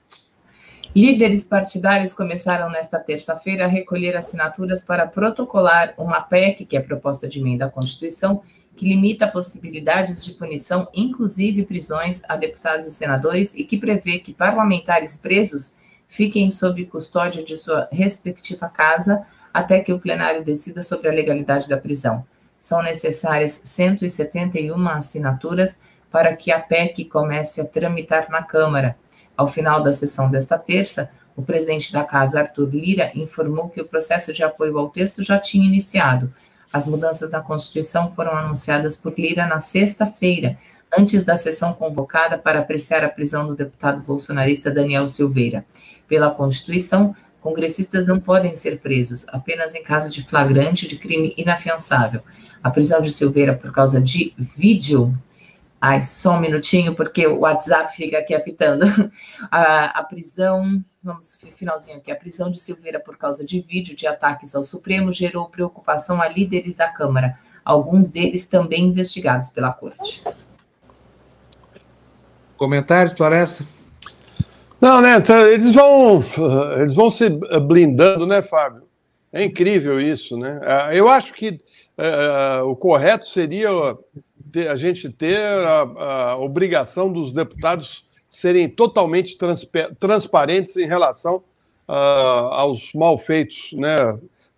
Líderes partidários começaram nesta terça-feira a recolher assinaturas para protocolar uma PEC, que é a proposta de emenda à Constituição, que limita possibilidades de punição, inclusive prisões, a deputados e senadores e que prevê que parlamentares presos fiquem sob custódia de sua respectiva casa até que o plenário decida sobre a legalidade da prisão. São necessárias 171 assinaturas para que a PEC comece a tramitar na Câmara. Ao final da sessão desta terça, o presidente da Casa, Arthur Lira, informou que o processo de apoio ao texto já tinha iniciado. As mudanças na Constituição foram anunciadas por Lira na sexta-feira, antes da sessão convocada para apreciar a prisão do deputado bolsonarista Daniel Silveira. Pela Constituição, congressistas não podem ser presos apenas em caso de flagrante de crime inafiançável. A prisão de Silveira por causa de vídeo. Ai, só um minutinho, porque o WhatsApp fica aqui apitando. A, a prisão, vamos, finalzinho aqui. A prisão de Silveira por causa de vídeo de ataques ao Supremo gerou preocupação a líderes da Câmara, alguns deles também investigados pela Corte. Comentários, Floresta? Não, né? Então, eles vão, eles vão se blindando, né, Fábio? É incrível isso, né? Ah, eu acho que uh, o correto seria a gente ter a, a, obrigação dos deputados serem totalmente transparentes em relação uh, aos malfeitos, né?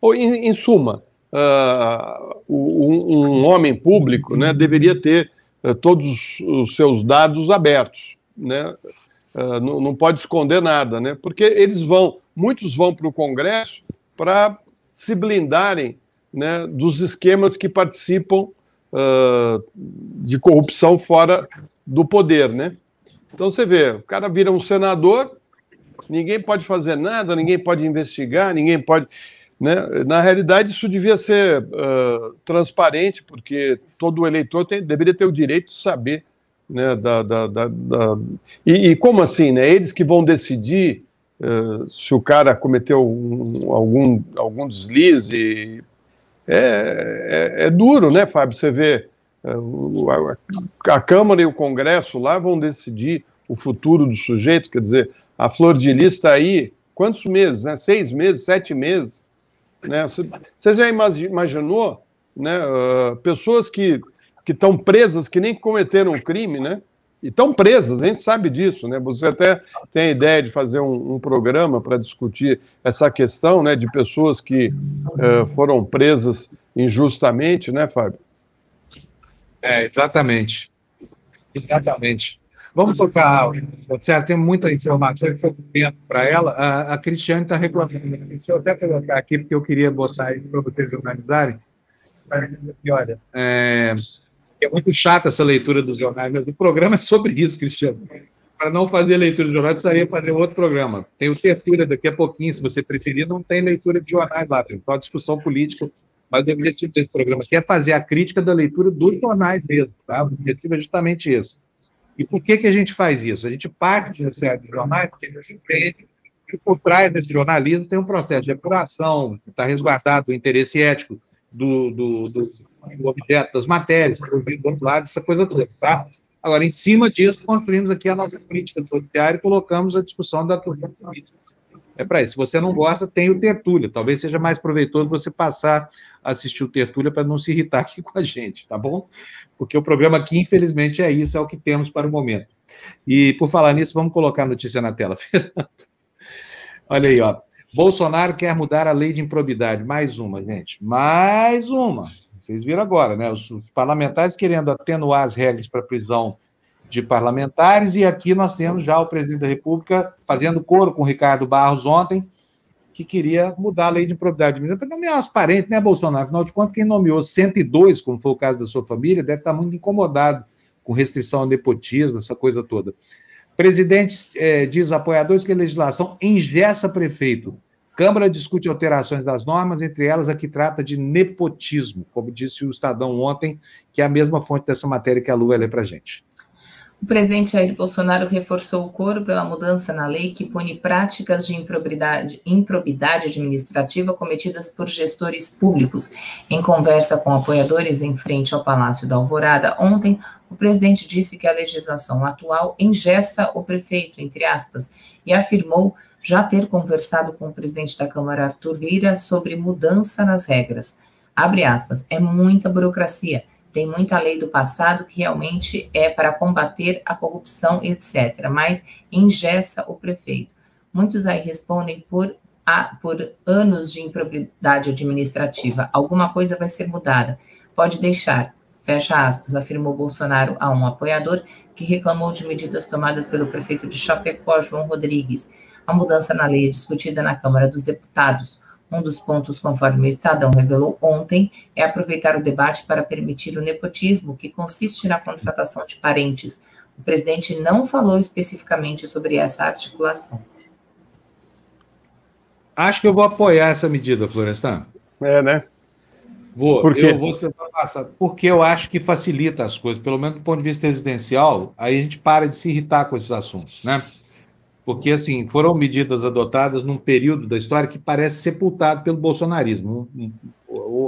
Ou, em, em suma, uh, um, um, homem público né, deveria ter uh, todos os seus dados abertos, né? Uh, não, não, pode esconder nada, né? Porque eles vão, muitos vão para o Congresso para se blindarem né, dos esquemas que participam uh, de corrupção fora do poder, né? Então você vê, o cara vira um senador, ninguém pode fazer nada, ninguém pode investigar, ninguém pode. Né? Na realidade, isso devia ser uh, transparente, porque todo eleitor tem, deveria ter o direito de saber né, da, da, da, da... E, e, como assim, né? Eles que vão decidir uh, se o cara cometeu um, algum, algum deslize. É, é, é, duro, né, Fábio? Você vê uh, a, a, Câmara e o Congresso lá vão decidir o futuro do sujeito, quer dizer, a Flor de Lis está aí, quantos meses? Né? Seis meses, sete meses? Né? Você, você já imaginou né, uh, pessoas que que estão presas, que nem cometeram um crime, né? E estão presas, a gente sabe disso, né? Você até tem a ideia de fazer um, um programa para discutir essa questão, né, de pessoas que uh, foram presas injustamente, né, Fábio? É, exatamente. Exatamente. Vamos tocar, certo? Tem muita informação que eu tempo para ela. A, a Cristiane está reclamando. Deixa eu até colocar aqui, porque eu queria botar isso para vocês organizarem. Olha, é, é muito chata essa leitura dos jornais, mas o programa é sobre isso, Cristiano. Para não fazer leitura de jornais, precisaria fazer outro programa. Tem o terceiro daqui a pouquinho, se você preferir, não tem leitura de jornais lá, tem só discussão política. Mas o objetivo desse programa aqui é fazer a crítica da leitura dos jornais mesmo, tá? O objetivo é justamente esse. E por que, que a gente faz isso? A gente parte de série de jornais porque a gente entende que por trás desse jornalismo tem um processo de apuração, está resguardado o interesse ético do, do, do, do objeto das matérias, do outro lado, essa coisa toda, tá? Agora, em cima disso, construímos aqui a nossa política judiciária e colocamos a discussão da política. É para isso. Se você não gosta, tem o Tertúlia. Talvez seja mais proveitoso você passar a assistir o Tertúlia para não se irritar aqui com a gente, tá bom? Porque o programa aqui, infelizmente, é isso, é o que temos para o momento. E, por falar nisso, vamos colocar a notícia na tela, Fernando. Olha aí, ó. Bolsonaro quer mudar a lei de improbidade. Mais uma, gente. Mais uma. Vocês viram agora, né? Os, os parlamentares querendo atenuar as regras para prisão de parlamentares, e aqui nós temos já o presidente da República fazendo coro com o Ricardo Barros ontem, que queria mudar a lei de improbidade administrativa para nomear os parentes, né, Bolsonaro? Afinal de contas, quem nomeou 102, como foi o caso da sua família, deve estar muito incomodado com restrição ao nepotismo, essa coisa toda. Presidente eh, diz apoiadores que a legislação engessa prefeito. Câmara discute alterações das normas, entre elas a que trata de nepotismo, como disse o Estadão ontem, que é a mesma fonte dessa matéria que a Lu vai ler para a gente. O presidente Jair Bolsonaro reforçou o coro pela mudança na lei que pune práticas de improbidade, improbidade administrativa cometidas por gestores públicos. Em conversa com apoiadores em frente ao Palácio da Alvorada, ontem, o presidente disse que a legislação atual engessa o prefeito, entre aspas, e afirmou já ter conversado com o presidente da Câmara, Arthur Lira, sobre mudança nas regras. Abre aspas, é muita burocracia tem muita lei do passado que realmente é para combater a corrupção, etc., mas engessa o prefeito. Muitos aí respondem por, a, por anos de improbidade administrativa. Alguma coisa vai ser mudada. Pode deixar, fecha aspas, afirmou Bolsonaro a um apoiador que reclamou de medidas tomadas pelo prefeito de Chapecó, João Rodrigues. A mudança na lei é discutida na Câmara dos Deputados. Um dos pontos, conforme o Estadão revelou ontem, é aproveitar o debate para permitir o nepotismo, que consiste na contratação de parentes. O presidente não falou especificamente sobre essa articulação. Acho que eu vou apoiar essa medida, Florestan. É, né? Vou, Por quê? eu vou ser passado, porque eu acho que facilita as coisas, pelo menos do ponto de vista residencial, aí a gente para de se irritar com esses assuntos, né? Porque assim foram medidas adotadas num período da história que parece sepultado pelo bolsonarismo.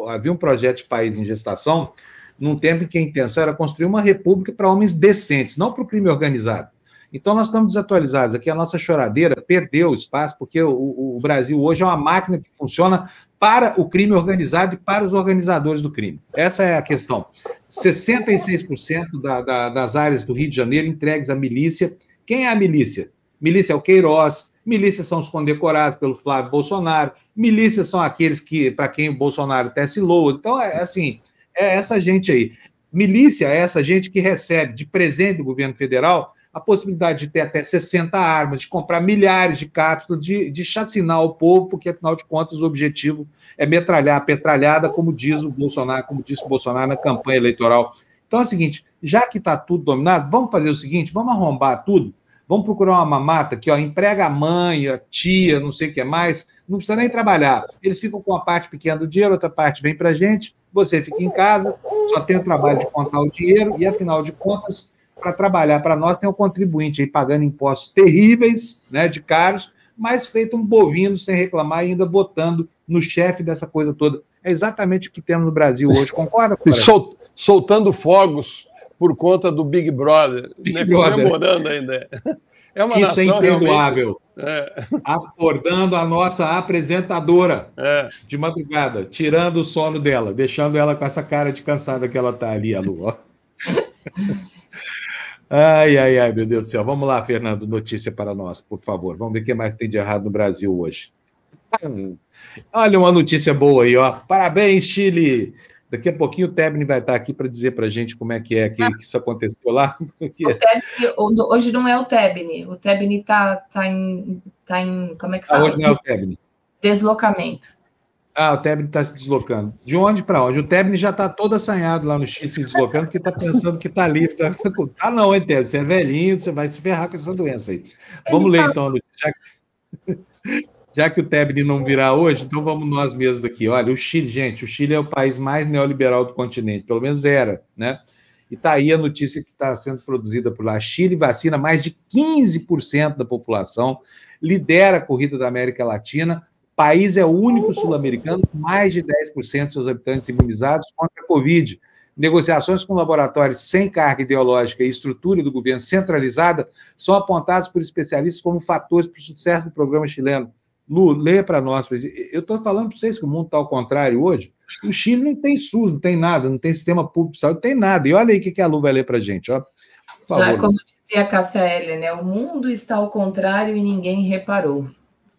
Havia um projeto de país em gestação num tempo em que a intenção era construir uma república para homens decentes, não para o crime organizado. Então nós estamos desatualizados aqui, a nossa choradeira perdeu espaço, porque o, o, o Brasil hoje é uma máquina que funciona para o crime organizado e para os organizadores do crime. Essa é a questão. 66% da, da, das áreas do Rio de Janeiro entregues à milícia. Quem é a milícia? Milícia é o Queiroz, milícias são os condecorados pelo Flávio Bolsonaro, milícias são aqueles que para quem o Bolsonaro tece loas. Então, é assim, é essa gente aí. Milícia é essa gente que recebe de presente do governo federal a possibilidade de ter até 60 armas, de comprar milhares de cápsulas, de, de chacinar o povo, porque, afinal de contas, o objetivo é metralhar a petralhada, como diz o Bolsonaro, como disse o Bolsonaro na campanha eleitoral. Então é o seguinte: já que está tudo dominado, vamos fazer o seguinte: vamos arrombar tudo Vamos procurar uma mamata que ó, emprega a mãe, a tia, não sei o que mais, não precisa nem trabalhar. Eles ficam com a parte pequena do dinheiro, outra parte vem para a gente, você fica em casa, só tem o trabalho de contar o dinheiro, e afinal de contas, para trabalhar para nós, tem o um contribuinte aí pagando impostos terríveis, né, de caros, mas feito um bovino sem reclamar ainda votando no chefe dessa coisa toda. É exatamente o que temos no Brasil hoje, concorda? Sol, soltando fogos por conta do Big Brother, Big né, Brother. comemorando ainda. É uma Isso é imperdoável. É. Acordando a nossa apresentadora é. de madrugada, tirando o sono dela, deixando ela com essa cara de cansada que ela está ali, a Lu. ai, ai, ai, meu Deus do céu. Vamos lá, Fernando, notícia para nós, por favor. Vamos ver o que mais tem de errado no Brasil hoje. Olha uma notícia boa aí, ó. Parabéns, Chile! Daqui a pouquinho o Tebni vai estar aqui para dizer para a gente como é que é que, ah. que isso aconteceu lá. Porque... Tebni, hoje não é o Tebni, o Tebni está tá em, tá em. Como é que fala? Ah, hoje não é o Tebni. Deslocamento. Ah, o Tebni está se deslocando. De onde para onde? O Tebni já está todo assanhado lá no X se deslocando, porque está pensando que está livre. Tá... Ah, não, hein, Tebni? Você é velhinho, você vai se ferrar com essa doença aí. Vamos Ele ler, fala... então, já já que o Tebni não virá hoje, então vamos nós mesmos aqui. Olha, o Chile, gente, o Chile é o país mais neoliberal do continente, pelo menos era, né? E está aí a notícia que está sendo produzida por lá. Chile vacina mais de 15% da população, lidera a corrida da América Latina. O país é o único sul-americano com mais de 10% de seus habitantes imunizados contra a Covid. Negociações com laboratórios sem carga ideológica e estrutura do governo centralizada são apontados por especialistas como fatores para o sucesso do programa chileno. Lu, lê para nós. Eu estou falando para vocês que o mundo está ao contrário hoje. O Chile não tem SUS, não tem nada, não tem sistema público de saúde, não tem nada. E olha aí o que a Lu vai ler para a gente. Ó. Já como dizia a Cássia L, né? O mundo está ao contrário e ninguém reparou.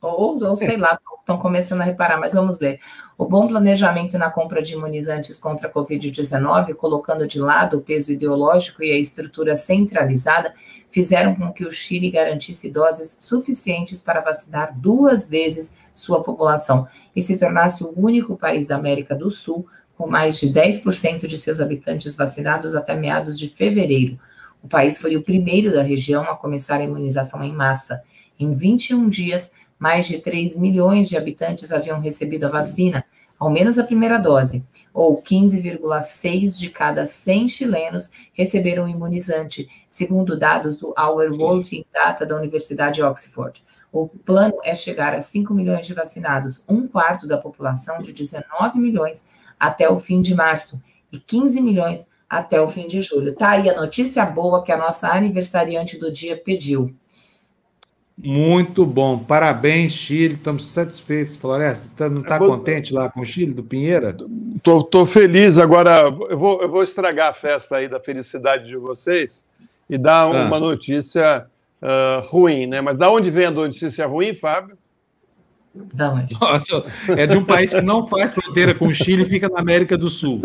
Ou, ou sei lá, estão começando a reparar, mas vamos ler. O bom planejamento na compra de imunizantes contra a Covid-19, colocando de lado o peso ideológico e a estrutura centralizada, fizeram com que o Chile garantisse doses suficientes para vacinar duas vezes sua população e se tornasse o único país da América do Sul com mais de 10% de seus habitantes vacinados até meados de fevereiro. O país foi o primeiro da região a começar a imunização em massa. Em 21 dias, mais de 3 milhões de habitantes haviam recebido a vacina, ao menos a primeira dose, ou 15,6 de cada 100 chilenos receberam imunizante, segundo dados do Our World in Data da Universidade de Oxford. O plano é chegar a 5 milhões de vacinados, um quarto da população de 19 milhões, até o fim de março, e 15 milhões até o fim de julho. Tá aí a notícia boa que a nossa aniversariante do dia pediu. Muito bom. Parabéns, Chile. Estamos satisfeitos. Floresta, tá, não está contente lá com o Chile, do Pinheira? Estou feliz. Agora, eu vou, eu vou estragar a festa aí da felicidade de vocês e dar ah. uma notícia uh, ruim, né? Mas da onde vem a notícia ruim, Fábio? Da onde? Nossa, é de um país que não faz fronteira com o Chile e fica na América do Sul.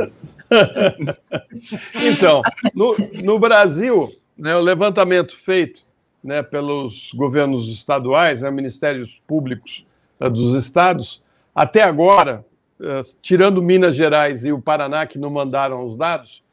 então, no, no Brasil, né, o levantamento feito né, pelos governos estaduais, né, ministérios públicos né, dos estados, até agora, uh, tirando Minas Gerais e o Paraná, que não mandaram os dados,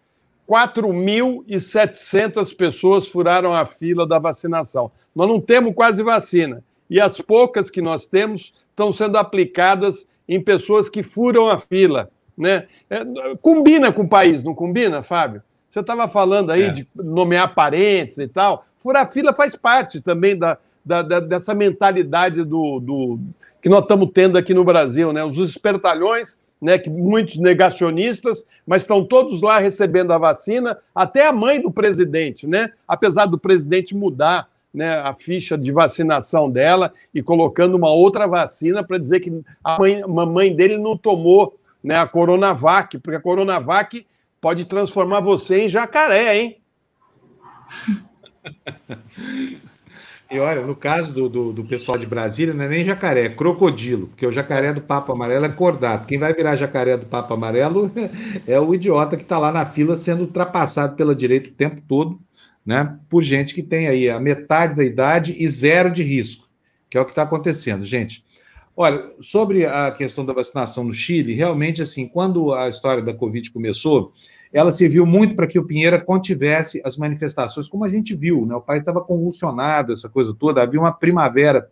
4.700 pessoas furaram a fila da vacinação. Nós não temos quase vacina. E as poucas que nós temos estão sendo aplicadas em pessoas que furam a fila. Né? É, combina com o país, não combina, Fábio? Você estava falando aí é. de nomear parentes e tal. Furar fila faz parte também da, da, da dessa mentalidade do, do, que nós estamos tendo aqui no Brasil, né? Os espertalhões, né? Que muitos negacionistas, mas estão todos lá recebendo a vacina, até a mãe do presidente, né? Apesar do presidente mudar né, a ficha de vacinação dela e colocando uma outra vacina para dizer que a mãe, a mãe dele não tomou né, a Coronavac, porque a Coronavac pode transformar você em jacaré, hein? E olha, no caso do, do, do, pessoal de Brasília, não é nem jacaré, é crocodilo, porque o jacaré do Papa Amarelo é cordado. Quem vai virar jacaré do Papa Amarelo é o idiota que está lá na fila sendo ultrapassado pela direita o tempo todo, né? Por gente que tem aí a metade da idade e zero de risco, que é o que está acontecendo, gente. Olha, sobre a questão da vacinação no Chile, realmente, assim, quando a história da Covid começou, ela serviu muito para que o Pinheira contivesse as manifestações, como a gente viu, né? O país estava convulsionado, essa coisa toda, havia uma primavera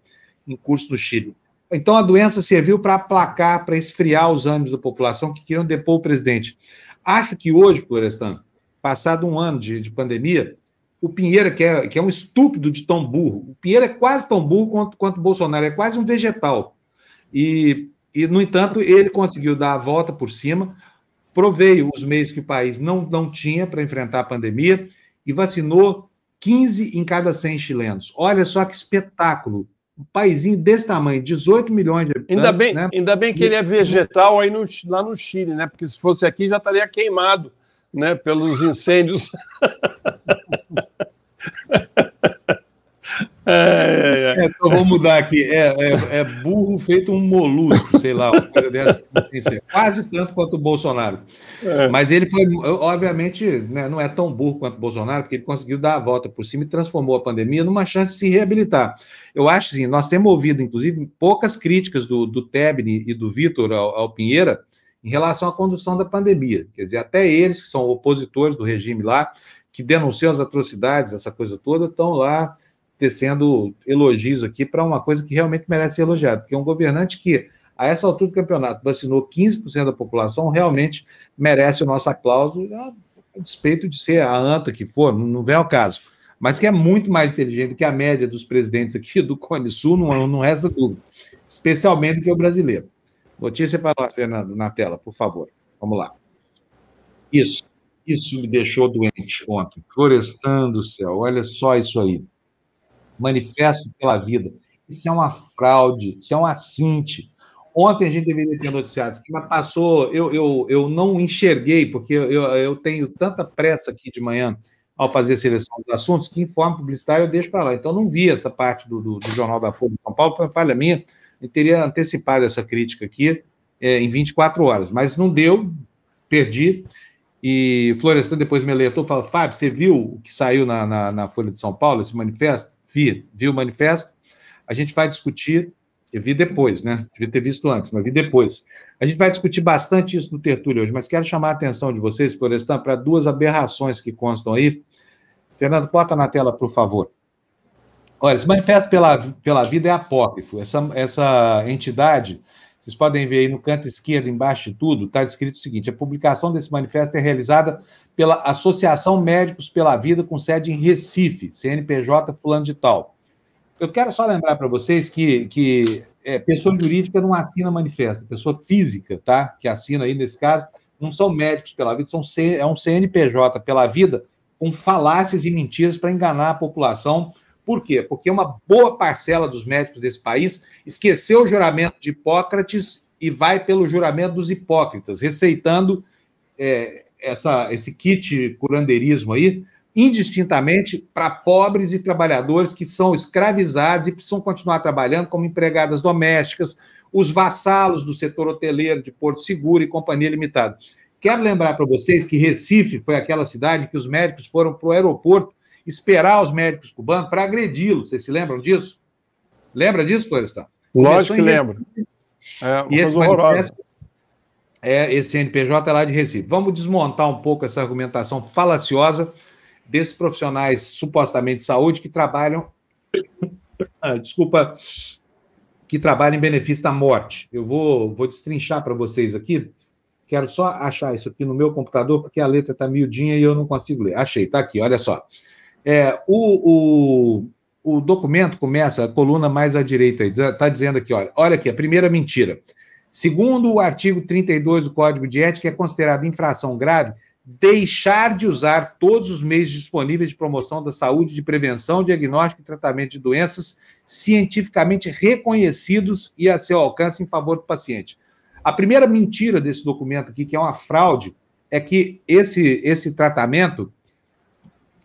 em curso no Chile. Então a doença serviu para aplacar, para esfriar os ânimos da população que queriam depor o presidente. Acho que hoje, Florestan, passado um ano de, de pandemia, o Pinheira, que é, que é um estúpido de tão burro, o Pinheira é quase tão burro quanto, quanto o Bolsonaro, é quase um vegetal. E, e, no entanto, ele conseguiu dar a volta por cima proveio os meios que o país não, não tinha para enfrentar a pandemia e vacinou 15 em cada 100 chilenos. Olha só que espetáculo. Um paísinho desse tamanho, 18 milhões de habitantes. Ainda bem, né? ainda bem que ele é vegetal aí no, lá no Chile, né? Porque se fosse aqui já estaria queimado né? pelos incêndios. É, é, é. então vamos mudar aqui. É, é, é, burro feito um molusco, sei lá. Quase tanto quanto o Bolsonaro. É. Mas ele foi, obviamente, né, não é tão burro quanto o Bolsonaro, porque ele conseguiu dar a volta por cima e transformou a pandemia numa chance de se reabilitar. Eu acho que assim, nós temos ouvido, inclusive, poucas críticas do, do Tebni e do Vitor ao, ao Pinheira em relação à condução da pandemia. Quer dizer, até eles, que são opositores do regime lá, que denunciam as atrocidades, essa coisa toda, estão lá tecendo elogios aqui para uma coisa que realmente merece ser elogiada, porque um governante que, a essa altura do campeonato, vacinou 15% da população, realmente merece o nosso aplauso. a despeito de ser a anta que for, não, não vem ao caso, mas que é muito mais inteligente que a média dos presidentes aqui do Cone Sul, não, não resta dúvida, especialmente que o brasileiro. Notícia para lá, Fernando, na tela, por favor. Vamos lá. Isso, isso me deixou doente ontem. Florestan do céu, olha só isso aí. Manifesto pela vida. Isso é uma fraude, isso é um assinte. Ontem a gente deveria ter noticiado, mas passou, eu, eu, eu não enxerguei, porque eu, eu tenho tanta pressa aqui de manhã ao fazer a seleção dos assuntos, que informe publicitário eu deixo para lá. Então, não vi essa parte do, do, do, Jornal da Folha de São Paulo, foi falha minha, eu teria antecipado essa crítica aqui é, em 24 horas, mas não deu, perdi. E Florestan depois me alertou, falou, Fábio, você viu o que saiu na, na, na Folha de São Paulo, esse manifesto? Vi, vi o manifesto, a gente vai discutir, eu vi depois, né? Devia ter visto antes, mas vi depois. A gente vai discutir bastante isso no Tertúlio hoje, mas quero chamar a atenção de vocês, Florestan, para duas aberrações que constam aí. Fernando, bota na tela, por favor. Olha, esse manifesto pela, pela vida é apócrifo. Essa, essa entidade, vocês podem ver aí no canto esquerdo, embaixo de tudo, está descrito o seguinte: a publicação desse manifesto é realizada pela Associação Médicos pela Vida, com sede em Recife, CNPJ fulano de tal. Eu quero só lembrar para vocês que, que é, pessoa jurídica não assina manifesto, pessoa física, tá? Que assina aí nesse caso, não são médicos pela vida, são C, é um CNPJ pela vida com falácias e mentiras para enganar a população. Por quê? Porque uma boa parcela dos médicos desse país esqueceu o juramento de Hipócrates e vai pelo juramento dos hipócritas, receitando é, essa, esse kit curandeirismo aí, indistintamente para pobres e trabalhadores que são escravizados e precisam continuar trabalhando como empregadas domésticas, os vassalos do setor hoteleiro de Porto Seguro e Companhia Limitada. Quero lembrar para vocês que Recife foi aquela cidade que os médicos foram para o aeroporto esperar os médicos cubanos para agredi-los. Vocês se lembram disso? Lembra disso, Florestan? Lógico que lembro. É, e esse manifesto é esse CNPJ é lá de Recife. Vamos desmontar um pouco essa argumentação falaciosa desses profissionais supostamente de saúde que trabalham, ah, desculpa, que trabalham em benefício da morte. Eu vou, vou destrinchar para vocês aqui. Quero só achar isso aqui no meu computador, porque a letra está miudinha e eu não consigo ler. Achei, está aqui, olha só. É, o, o, o documento começa, a coluna mais à direita, está dizendo aqui, olha, olha aqui, a primeira mentira. Segundo o artigo 32 do Código de Ética, é considerado infração grave deixar de usar todos os meios disponíveis de promoção da saúde, de prevenção, diagnóstico e tratamento de doenças cientificamente reconhecidos e a seu alcance em favor do paciente. A primeira mentira desse documento aqui, que é uma fraude, é que esse, esse tratamento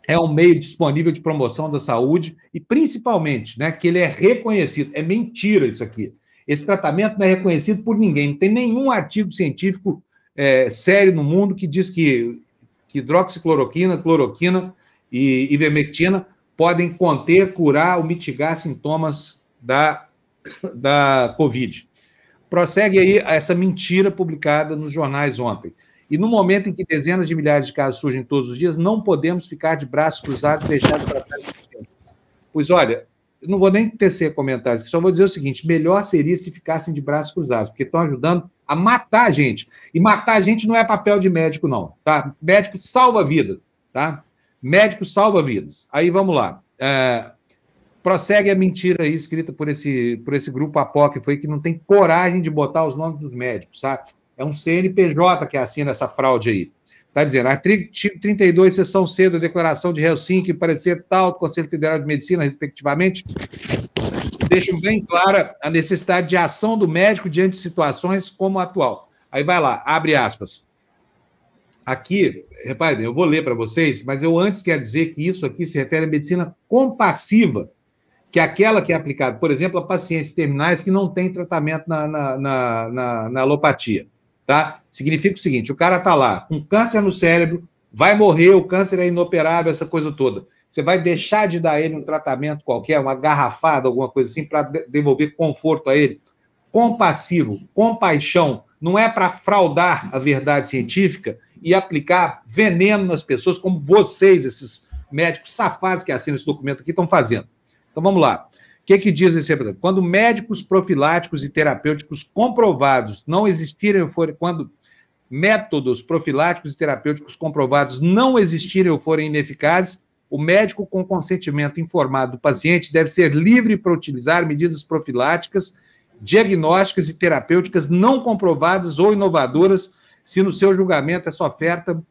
é um meio disponível de promoção da saúde e, principalmente, né, que ele é reconhecido. É mentira isso aqui. Esse tratamento não é reconhecido por ninguém. Não tem nenhum artigo científico é, sério no mundo que diz que, que hidroxicloroquina, cloroquina e ivermectina podem conter, curar ou mitigar sintomas da, da Covid. Prossegue aí essa mentira publicada nos jornais ontem. E no momento em que dezenas de milhares de casos surgem todos os dias, não podemos ficar de braços cruzados e deixar de tratar de Pois olha, não vou nem tecer comentários, só vou dizer o seguinte: melhor seria se ficassem de braços cruzados, porque estão ajudando a matar a gente. E matar a gente não é papel de médico, não, tá? Médico salva vida, tá? Médico salva vidas. Aí vamos lá. É, prossegue a mentira aí escrita por esse, por esse grupo apócrifo aí que não tem coragem de botar os nomes dos médicos, sabe? É um CNPJ que assina essa fraude aí. Está dizendo, artigo 32, seção C da Declaração de Helsinki, parecer tal do Conselho Federal de Medicina, respectivamente, deixam bem clara a necessidade de ação do médico diante de situações como a atual. Aí vai lá, abre aspas. Aqui, reparem, eu vou ler para vocês, mas eu antes quero dizer que isso aqui se refere à medicina compassiva, que é aquela que é aplicada, por exemplo, a pacientes terminais que não têm tratamento na, na, na, na, na alopatia. Tá? Significa o seguinte: o cara está lá com câncer no cérebro, vai morrer, o câncer é inoperável, essa coisa toda. Você vai deixar de dar ele um tratamento qualquer, uma garrafada, alguma coisa assim, para devolver conforto a ele? Compassivo, compaixão, não é para fraudar a verdade científica e aplicar veneno nas pessoas, como vocês, esses médicos safados que assinam esse documento aqui, estão fazendo. Então vamos lá. Que, que diz esse representante? Quando médicos profiláticos e terapêuticos comprovados não existirem, quando métodos profiláticos e terapêuticos comprovados não existirem ou forem ineficazes, o médico, com consentimento informado do paciente, deve ser livre para utilizar medidas profiláticas, diagnósticas e terapêuticas não comprovadas ou inovadoras, se no seu julgamento essa oferta,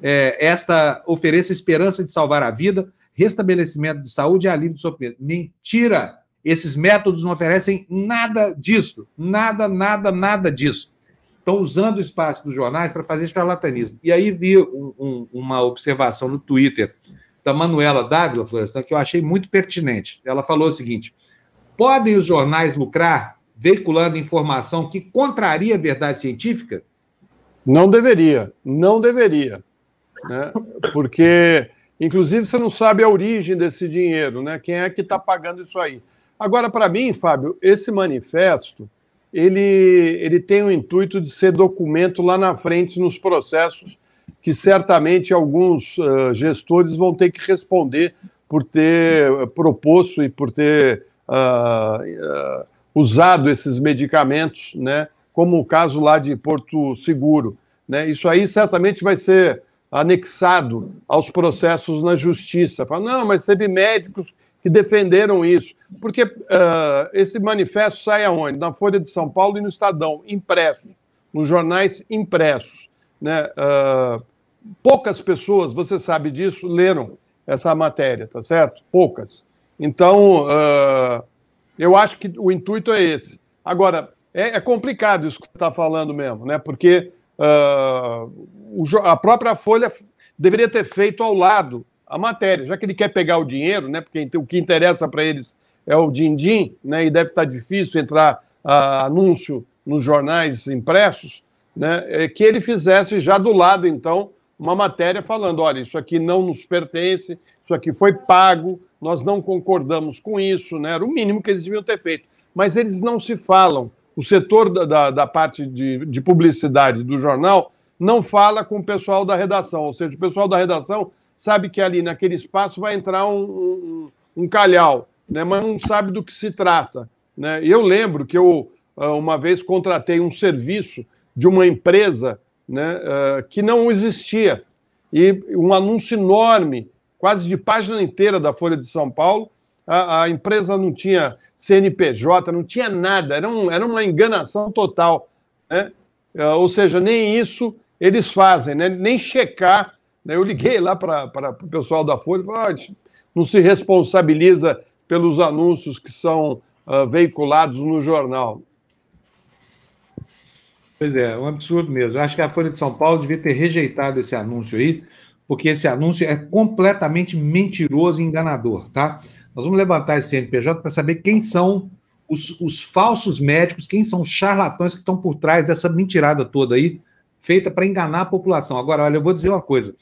é, esta ofereça esperança de salvar a vida, restabelecimento de saúde e alívio do sofrimento. Mentira! Esses métodos não oferecem nada disso. Nada, nada, nada disso. Estão usando o espaço dos jornais para fazer charlatanismo. E aí vi um, um, uma observação no Twitter da Manuela Dávila Florestan, que eu achei muito pertinente. Ela falou o seguinte: podem os jornais lucrar veiculando informação que contraria a verdade científica? Não deveria, não deveria. Né? Porque, inclusive, você não sabe a origem desse dinheiro, né? Quem é que está pagando isso aí? Agora, para mim, Fábio, esse manifesto ele, ele tem o intuito de ser documento lá na frente nos processos que certamente alguns uh, gestores vão ter que responder por ter proposto e por ter uh, uh, usado esses medicamentos, né, como o caso lá de Porto Seguro. Né? Isso aí certamente vai ser anexado aos processos na justiça. Fala, não, mas teve médicos que defenderam isso. Porque uh, esse manifesto sai aonde? Na Folha de São Paulo e no Estadão, impresso, nos jornais impressos. Né? Uh, poucas pessoas, você sabe disso, leram essa matéria, tá certo? Poucas. Então, uh, eu acho que o intuito é esse. Agora, é, é complicado isso que você está falando mesmo, né? Porque o, a própria Folha deveria ter feito ao lado a matéria, já que ele quer pegar o dinheiro, né? Porque o que interessa para eles é o din-din, né? E deve estar tá difícil entrar anúncio nos jornais impressos, né? É que ele fizesse já do lado, então, uma matéria falando: olha, isso aqui não nos pertence, isso aqui foi pago, nós não concordamos com isso, né? Era o mínimo que eles deviam ter feito. Mas eles não se falam. O setor da, da, da parte de, de publicidade do jornal não fala com o pessoal da redação, ou seja, o pessoal da redação sabe que ali naquele espaço vai entrar um, um, um calhau, né, mas não sabe do que se trata. Né? Eu lembro que eu, ah, uma vez, contratei um serviço de uma empresa né, uh, que não existia. E um anúncio enorme, quase de página inteira da Folha de São Paulo. A, a empresa não tinha CNPJ, não tinha nada, era, um, era uma enganação total. Né? Uh, ou seja, nem isso eles fazem, né? nem checar eu liguei lá para o pessoal da Folha e falei, ah, não se responsabiliza pelos anúncios que são uh, veiculados no jornal. Pois é, um absurdo mesmo. Eu acho que a Folha de São Paulo devia ter rejeitado esse anúncio aí, porque esse anúncio é completamente mentiroso e enganador, tá? Nós vamos levantar esse CNPJ para saber quem são os, os, falsos médicos, quem são os charlatões que estão por trás dessa mentirada toda aí, feita para enganar a população. Agora, olha, eu vou dizer uma coisa.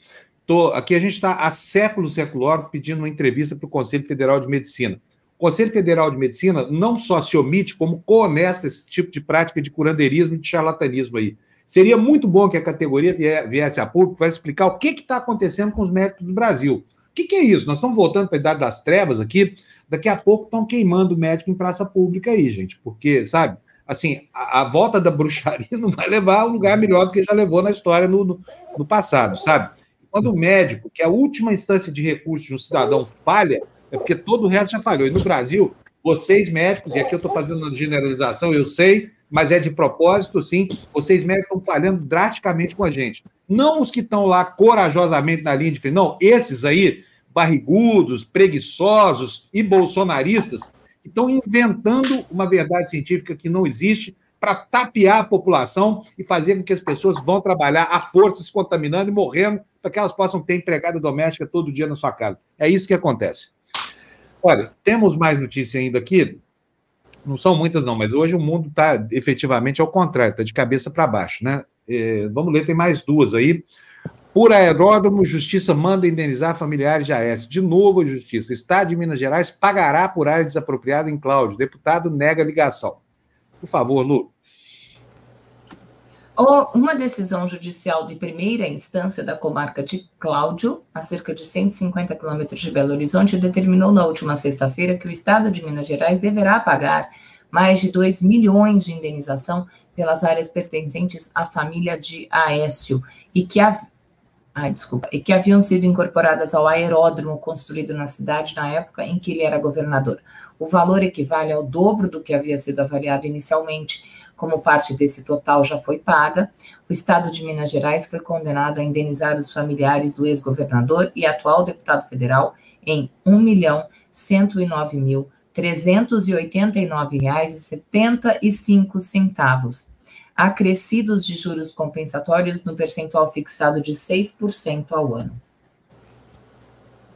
Tô, aqui a gente está há séculos, séculos, pedindo uma entrevista para o Conselho Federal de Medicina. O Conselho Federal de Medicina não só se omite, como coonesta esse tipo de prática de curandeirismo e de charlatanismo aí. Seria muito bom que a categoria viesse a público para explicar o que está acontecendo com os médicos do Brasil. O que, que é isso? Nós estamos voltando para a idade das trevas aqui. Daqui a pouco estão queimando o médico em praça pública aí, gente. Porque, sabe, assim, a, a, volta da bruxaria não vai levar a um lugar melhor do que já levou na história no, no, no passado, sabe? Quando o médico, que é a última instância de recurso de um cidadão, falha, é porque todo o resto já falhou. E no Brasil, vocês médicos, e aqui eu estou fazendo uma generalização, eu sei, mas é de propósito, sim, vocês médicos estão falhando drasticamente com a gente. Não os que estão lá corajosamente na linha de frente, não, esses aí, barrigudos, preguiçosos e bolsonaristas, estão inventando uma verdade científica que não existe para tapear a população e fazer com que as pessoas vão trabalhar à força, se contaminando e morrendo, para que elas possam ter empregada doméstica todo dia na sua casa. É isso que acontece. Olha, temos mais notícias ainda aqui. Não são muitas, não, mas hoje o mundo está efetivamente ao contrário, está de cabeça para baixo, né? É, vamos ler, tem mais duas aí. Por aeródromo, Justiça manda indenizar familiares de Aécio. De novo, a Justiça. Estado de Minas Gerais pagará por área desapropriada em Cláudio. Deputado nega ligação. Por favor, Lu. Uma decisão judicial de primeira instância da comarca de Cláudio, a cerca de 150 quilômetros de Belo Horizonte, determinou na última sexta-feira que o Estado de Minas Gerais deverá pagar mais de 2 milhões de indenização pelas áreas pertencentes à família de Aécio e que, a, ai, desculpa, e que haviam sido incorporadas ao aeródromo construído na cidade na época em que ele era governador. O valor equivale ao dobro do que havia sido avaliado inicialmente. Como parte desse total já foi paga, o Estado de Minas Gerais foi condenado a indenizar os familiares do ex-governador e atual deputado federal em R$ 1.109.389,75, acrescidos de juros compensatórios no percentual fixado de 6% ao ano.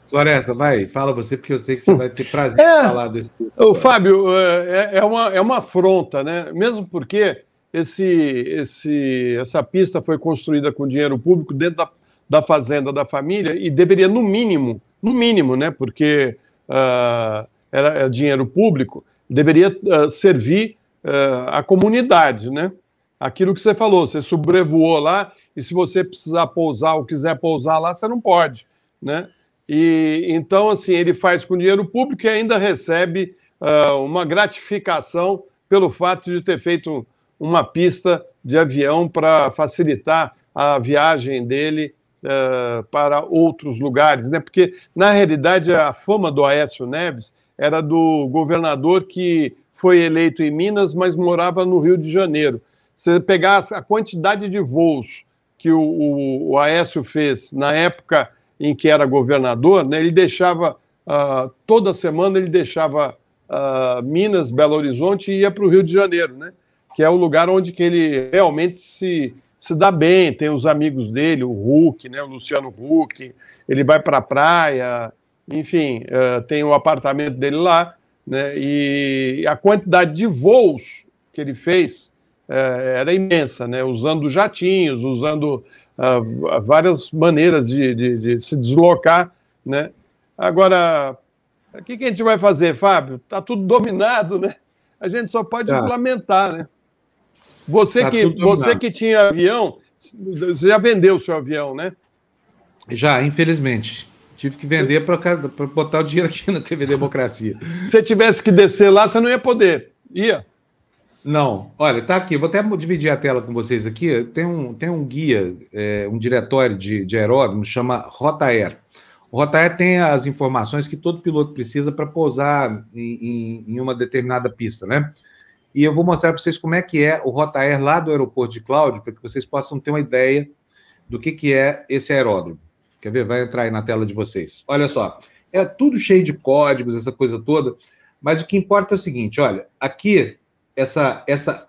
Floresta, vai, fala você, porque eu sei que você vai ter prazer é, de falar desse. O Fábio, é, é, uma, é uma afronta, né? Mesmo porque esse, esse, essa pista foi construída com dinheiro público dentro da, da fazenda da família e deveria, no mínimo, no mínimo, né? Porque uh, era dinheiro público, deveria uh, servir uh, a comunidade, né? Aquilo que você falou, você sobrevoou lá e se você precisar pousar ou quiser pousar lá, você não pode, né? E então, assim, ele faz com dinheiro público e ainda recebe uh, uma gratificação pelo fato de ter feito uma pista de avião para facilitar a viagem dele uh, para outros lugares, né? Porque na realidade a fama do Aécio Neves era do governador que foi eleito em Minas, mas morava no Rio de Janeiro. Você pegar a quantidade de voos que o, o, o Aécio fez na época em que era governador, né, ele deixava, uh, toda semana ele deixava uh, Minas, Belo Horizonte e ia para o Rio de Janeiro, né, que é o lugar onde que ele realmente se, se dá bem, tem os amigos dele, o Huck, né, o Luciano Huck, ele vai para a praia, enfim, uh, tem o apartamento dele lá, né, e a quantidade de voos que ele fez era imensa, né? usando jatinhos, usando uh, várias maneiras de, de, de, se deslocar. Né? Agora, o que, que, a gente vai fazer, Fábio? Está tudo dominado, né? A gente só pode tá. lamentar, né? Você, tá que, você que tinha avião, você já vendeu o seu avião, né? Já, infelizmente. Tive que vender para botar o dinheiro aqui na TV Democracia. Se tivesse que descer lá, você não ia poder. Ia. Não, olha, tá aqui, vou até dividir a tela com vocês aqui. Tem um, tem um guia, é, um diretório de, de aeródromo, chama Rota Air. O Rota Air tem as informações que todo piloto precisa para pousar em, em, em, uma determinada pista, né? E eu vou mostrar para vocês como é que é o Rota Air lá do aeroporto de Cláudio, para que vocês possam ter uma ideia do que, que é esse aeródromo. Quer ver? Vai entrar aí na tela de vocês. Olha só, é tudo cheio de códigos, essa coisa toda, mas o que importa é o seguinte, olha, aqui essa, essa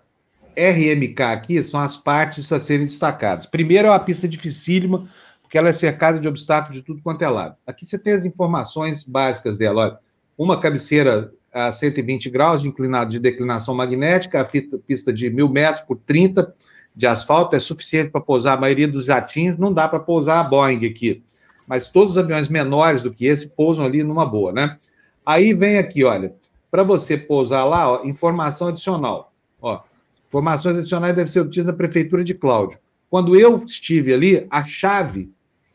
RMK aqui são as partes a serem destacadas. Primeiro é uma pista dificílima, porque ela é cercada de obstáculos de tudo quanto é lado. Aqui você tem as informações básicas dela. Olha, uma cabeceira a 120 graus de, inclinado, de declinação magnética, a fita, pista de 1.000 metros por 30 de asfalto é suficiente para pousar a maioria dos jatinhos. Não dá para pousar a Boeing aqui, mas todos os aviões menores do que esse pousam ali numa boa, né? Aí vem aqui, olha, para você pousar lá, ó, informação adicional. Ó, informações adicionais devem ser obtidas na Prefeitura de Cláudio. Quando eu estive ali, a chave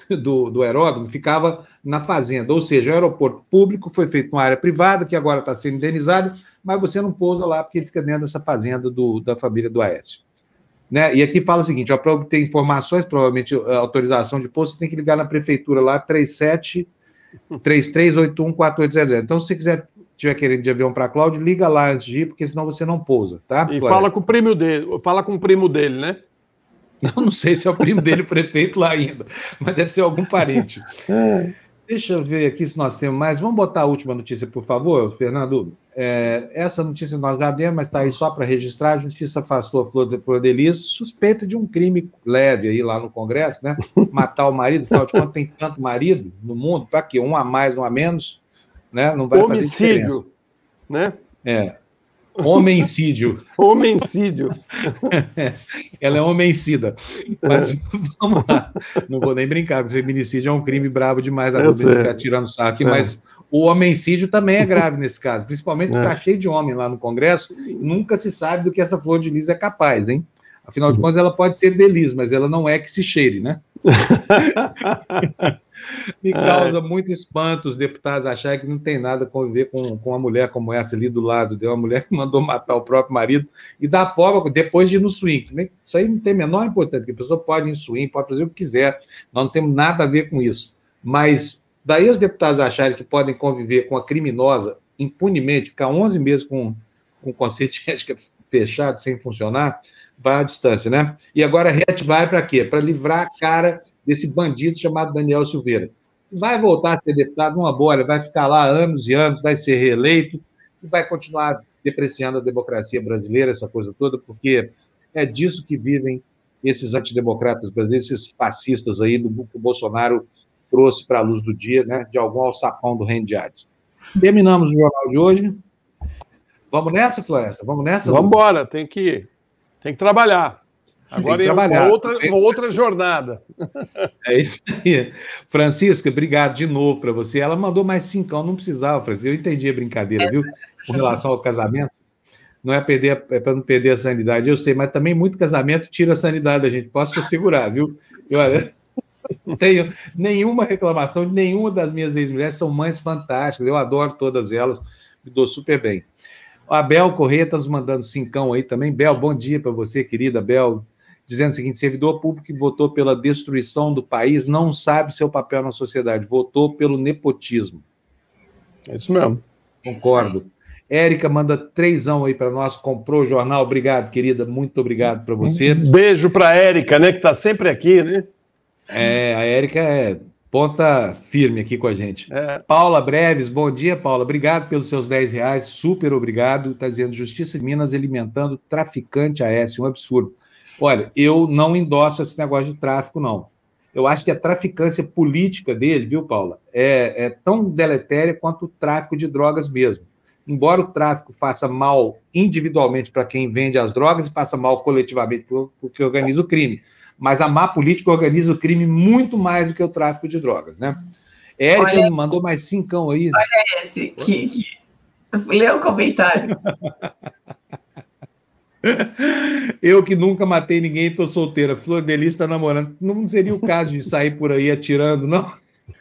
do, do aeródromo ficava na fazenda, ou seja, o aeroporto público foi feito numa área privada, que agora está sendo indenizado, mas você não pousa lá porque fica dentro dessa fazenda do, da família do Aécio. Né? E aqui fala o seguinte: para obter informações, provavelmente autorização de pouso, você tem que ligar na prefeitura lá, 37 3381 4800. Então, se você quiser estiver querendo de avião para Cláudio, liga lá antes de ir, porque senão você não pousa, tá? E fala com o primo dele, fala com o primo dele, né? Não, não sei se é o primo dele, o prefeito lá ainda, mas deve ser algum parente. É. Deixa eu ver aqui se nós temos mais. Vamos botar a última notícia, por favor, Fernando. É, essa notícia nós já demos, mas está aí só para registrar. A justiça afastou a Flor de, Flor de Lis, suspeita de um crime leve aí lá no Congresso, né? Matar o marido, afinal de contas, tem tanto marido no mundo, para quê? Um a mais, um a menos né? Não vai Homicídio, né? É. Homencídio. Homencídio. Ela é homencida. Mas vamos lá. Não vou nem brincar, porque feminicídio é um crime bravo demais, da ficar tirando saco, é. mas o homencídio também é grave nesse caso, principalmente é. tá cheio de homem lá no Congresso, nunca se sabe do que essa flor de lis é capaz, hein? Afinal de contas, ela pode ser delis, mas ela não é que se cheire, né? Me causa é. muito espanto os deputados acharem que não tem nada a conviver com, com uma mulher como essa ali do lado. Deu uma mulher que mandou matar o próprio marido e da forma, depois de ir no swing. Isso aí não tem a menor importância, porque a pessoa pode ir em swing, pode fazer o que quiser. Nós não temos nada a ver com isso. Mas daí os deputados acharem que podem conviver com a criminosa impunemente, ficar 11 meses com, com o conceito de ética fechado, sem funcionar, vai à distância, né? E agora a RET vai para quê? Para livrar a cara desse bandido chamado Daniel Silveira. Vai voltar a ser deputado numa ele vai ficar lá anos e anos, vai ser reeleito e vai continuar depreciando a democracia brasileira, essa coisa toda, porque é disso que vivem esses antidemocratas brasileiros, esses fascistas aí do que o Bolsonaro trouxe para a luz do dia, né, de algum alçapão do reino de Hades. Terminamos o jornal de hoje. Vamos nessa, Floresta? Vamos nessa? Vamos embora, tem que, tem que trabalhar. Agora é uma outra, uma outra jornada. É isso aí. Francisca, obrigado de novo para você. Ela mandou mais cinco, não precisava, Francisca. Eu entendi a brincadeira, viu? Com relação ao casamento. Não é perder, é para não perder a sanidade, eu sei, mas também muito casamento tira a sanidade da gente. Posso te assegurar, viu? Eu, não tenho nenhuma reclamação de nenhuma das minhas ex-mulheres, são mães fantásticas, eu adoro todas elas, me dou super bem. A Bel Corrêa está nos mandando cincão aí também. Bel, bom dia para você, querida Bel. Dizendo o seguinte: servidor público que votou pela destruição do país não sabe seu papel na sociedade, votou pelo nepotismo. É isso mesmo. Concordo. Érica manda trêsão aí para nós, comprou o jornal. Obrigado, querida. Muito obrigado para você. Um beijo para Érica, né, que está sempre aqui, né? É, a Érica é ponta firme aqui com a gente. É. Paula Breves, bom dia, Paula. Obrigado pelos seus 10 reais, super obrigado. Está dizendo Justiça de Minas alimentando traficante AS, um absurdo. Olha, eu não endosso esse negócio de tráfico, não. Eu acho que a traficância política dele, viu, Paula, é, é tão deletéria quanto o tráfico de drogas mesmo. Embora o tráfico faça mal individualmente para quem vende as drogas e faça mal coletivamente para o que organiza o crime mas a má política organiza o crime muito mais do que o tráfico de drogas, né? Érica mandou mais cincão aí. Olha esse, que, que... lê o comentário. Eu que nunca matei ninguém, estou solteira. Flor Delis está namorando. Não seria o caso de sair por aí atirando, não?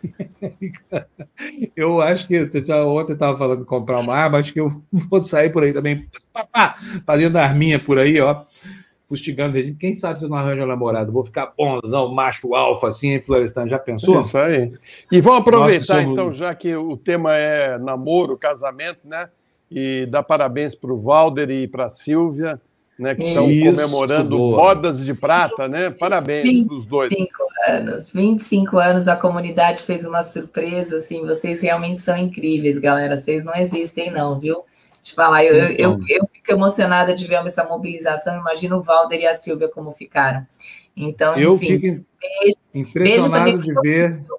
Eu acho que eu ontem estava falando de comprar uma arma, acho que eu vou sair por aí também, fazendo arminha por aí, ó fustigando. Quem sabe se não arranja um namorado? Vou ficar bonzão, macho alfa, assim, em Florestan. Já pensou? É isso aí. E vamos aproveitar, somos... então, já que o tema é namoro, casamento, né? E dar parabéns para o Valder e para a Silvia, né? Que estão comemorando bodas de prata, né? Parabéns para os dois. 25 anos, 25 anos, a comunidade fez uma surpresa, assim, vocês realmente são incríveis, galera. Vocês não existem, não, viu? te falar, eu, então. eu, eu, fico emocionada de ver essa mobilização. Imagino o Valder e a Silvia como ficaram. Então, eu enfim, fico beijo, impressionado beijo de ver. Filho,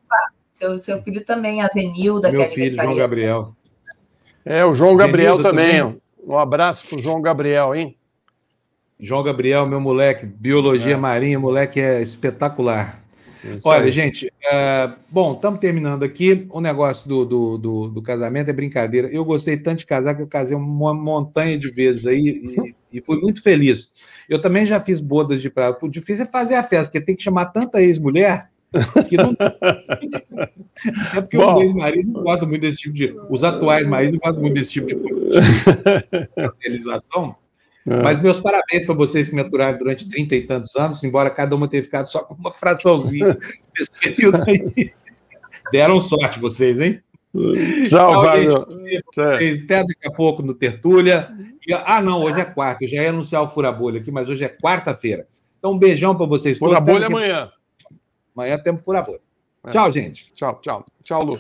seu, seu filho também, a Zenilda, Meu que é filho, João Gabriel. É, o João Gabriel também. também. Um abraço para o João Gabriel, hein? João Gabriel, meu moleque, biologia é. marinha, moleque é espetacular. Olha, gente, é, bom, estamos terminando aqui. O negócio do, do, do, do, casamento é brincadeira. Eu gostei tanto de casar que eu casei uma montanha de vezes aí e, e fui muito feliz. Eu também já fiz bodas de praia. O difícil é fazer a festa, porque tem que chamar tanta ex-mulher que não. é porque bom. os ex-maridos não gostam muito desse tipo de. Os atuais maridos não gostam muito desse tipo de realização. É. Mas meus parabéns para vocês que me aturaram durante trinta e tantos anos, embora cada uma tenha ficado só com uma fraçãozinha desse período aí. Deram sorte vocês, hein? Tchau, Fábio. Até daqui a pouco no Tertúlia. E, ah, não, hoje é quarta. Eu já ia anunciar o Furabolha aqui, mas hoje é quarta-feira. Então, um beijão para vocês todos. Furabolha amanhã. Amanhã temos Furabolha. É. Tchau, gente. Tchau, tchau. Tchau, Lu.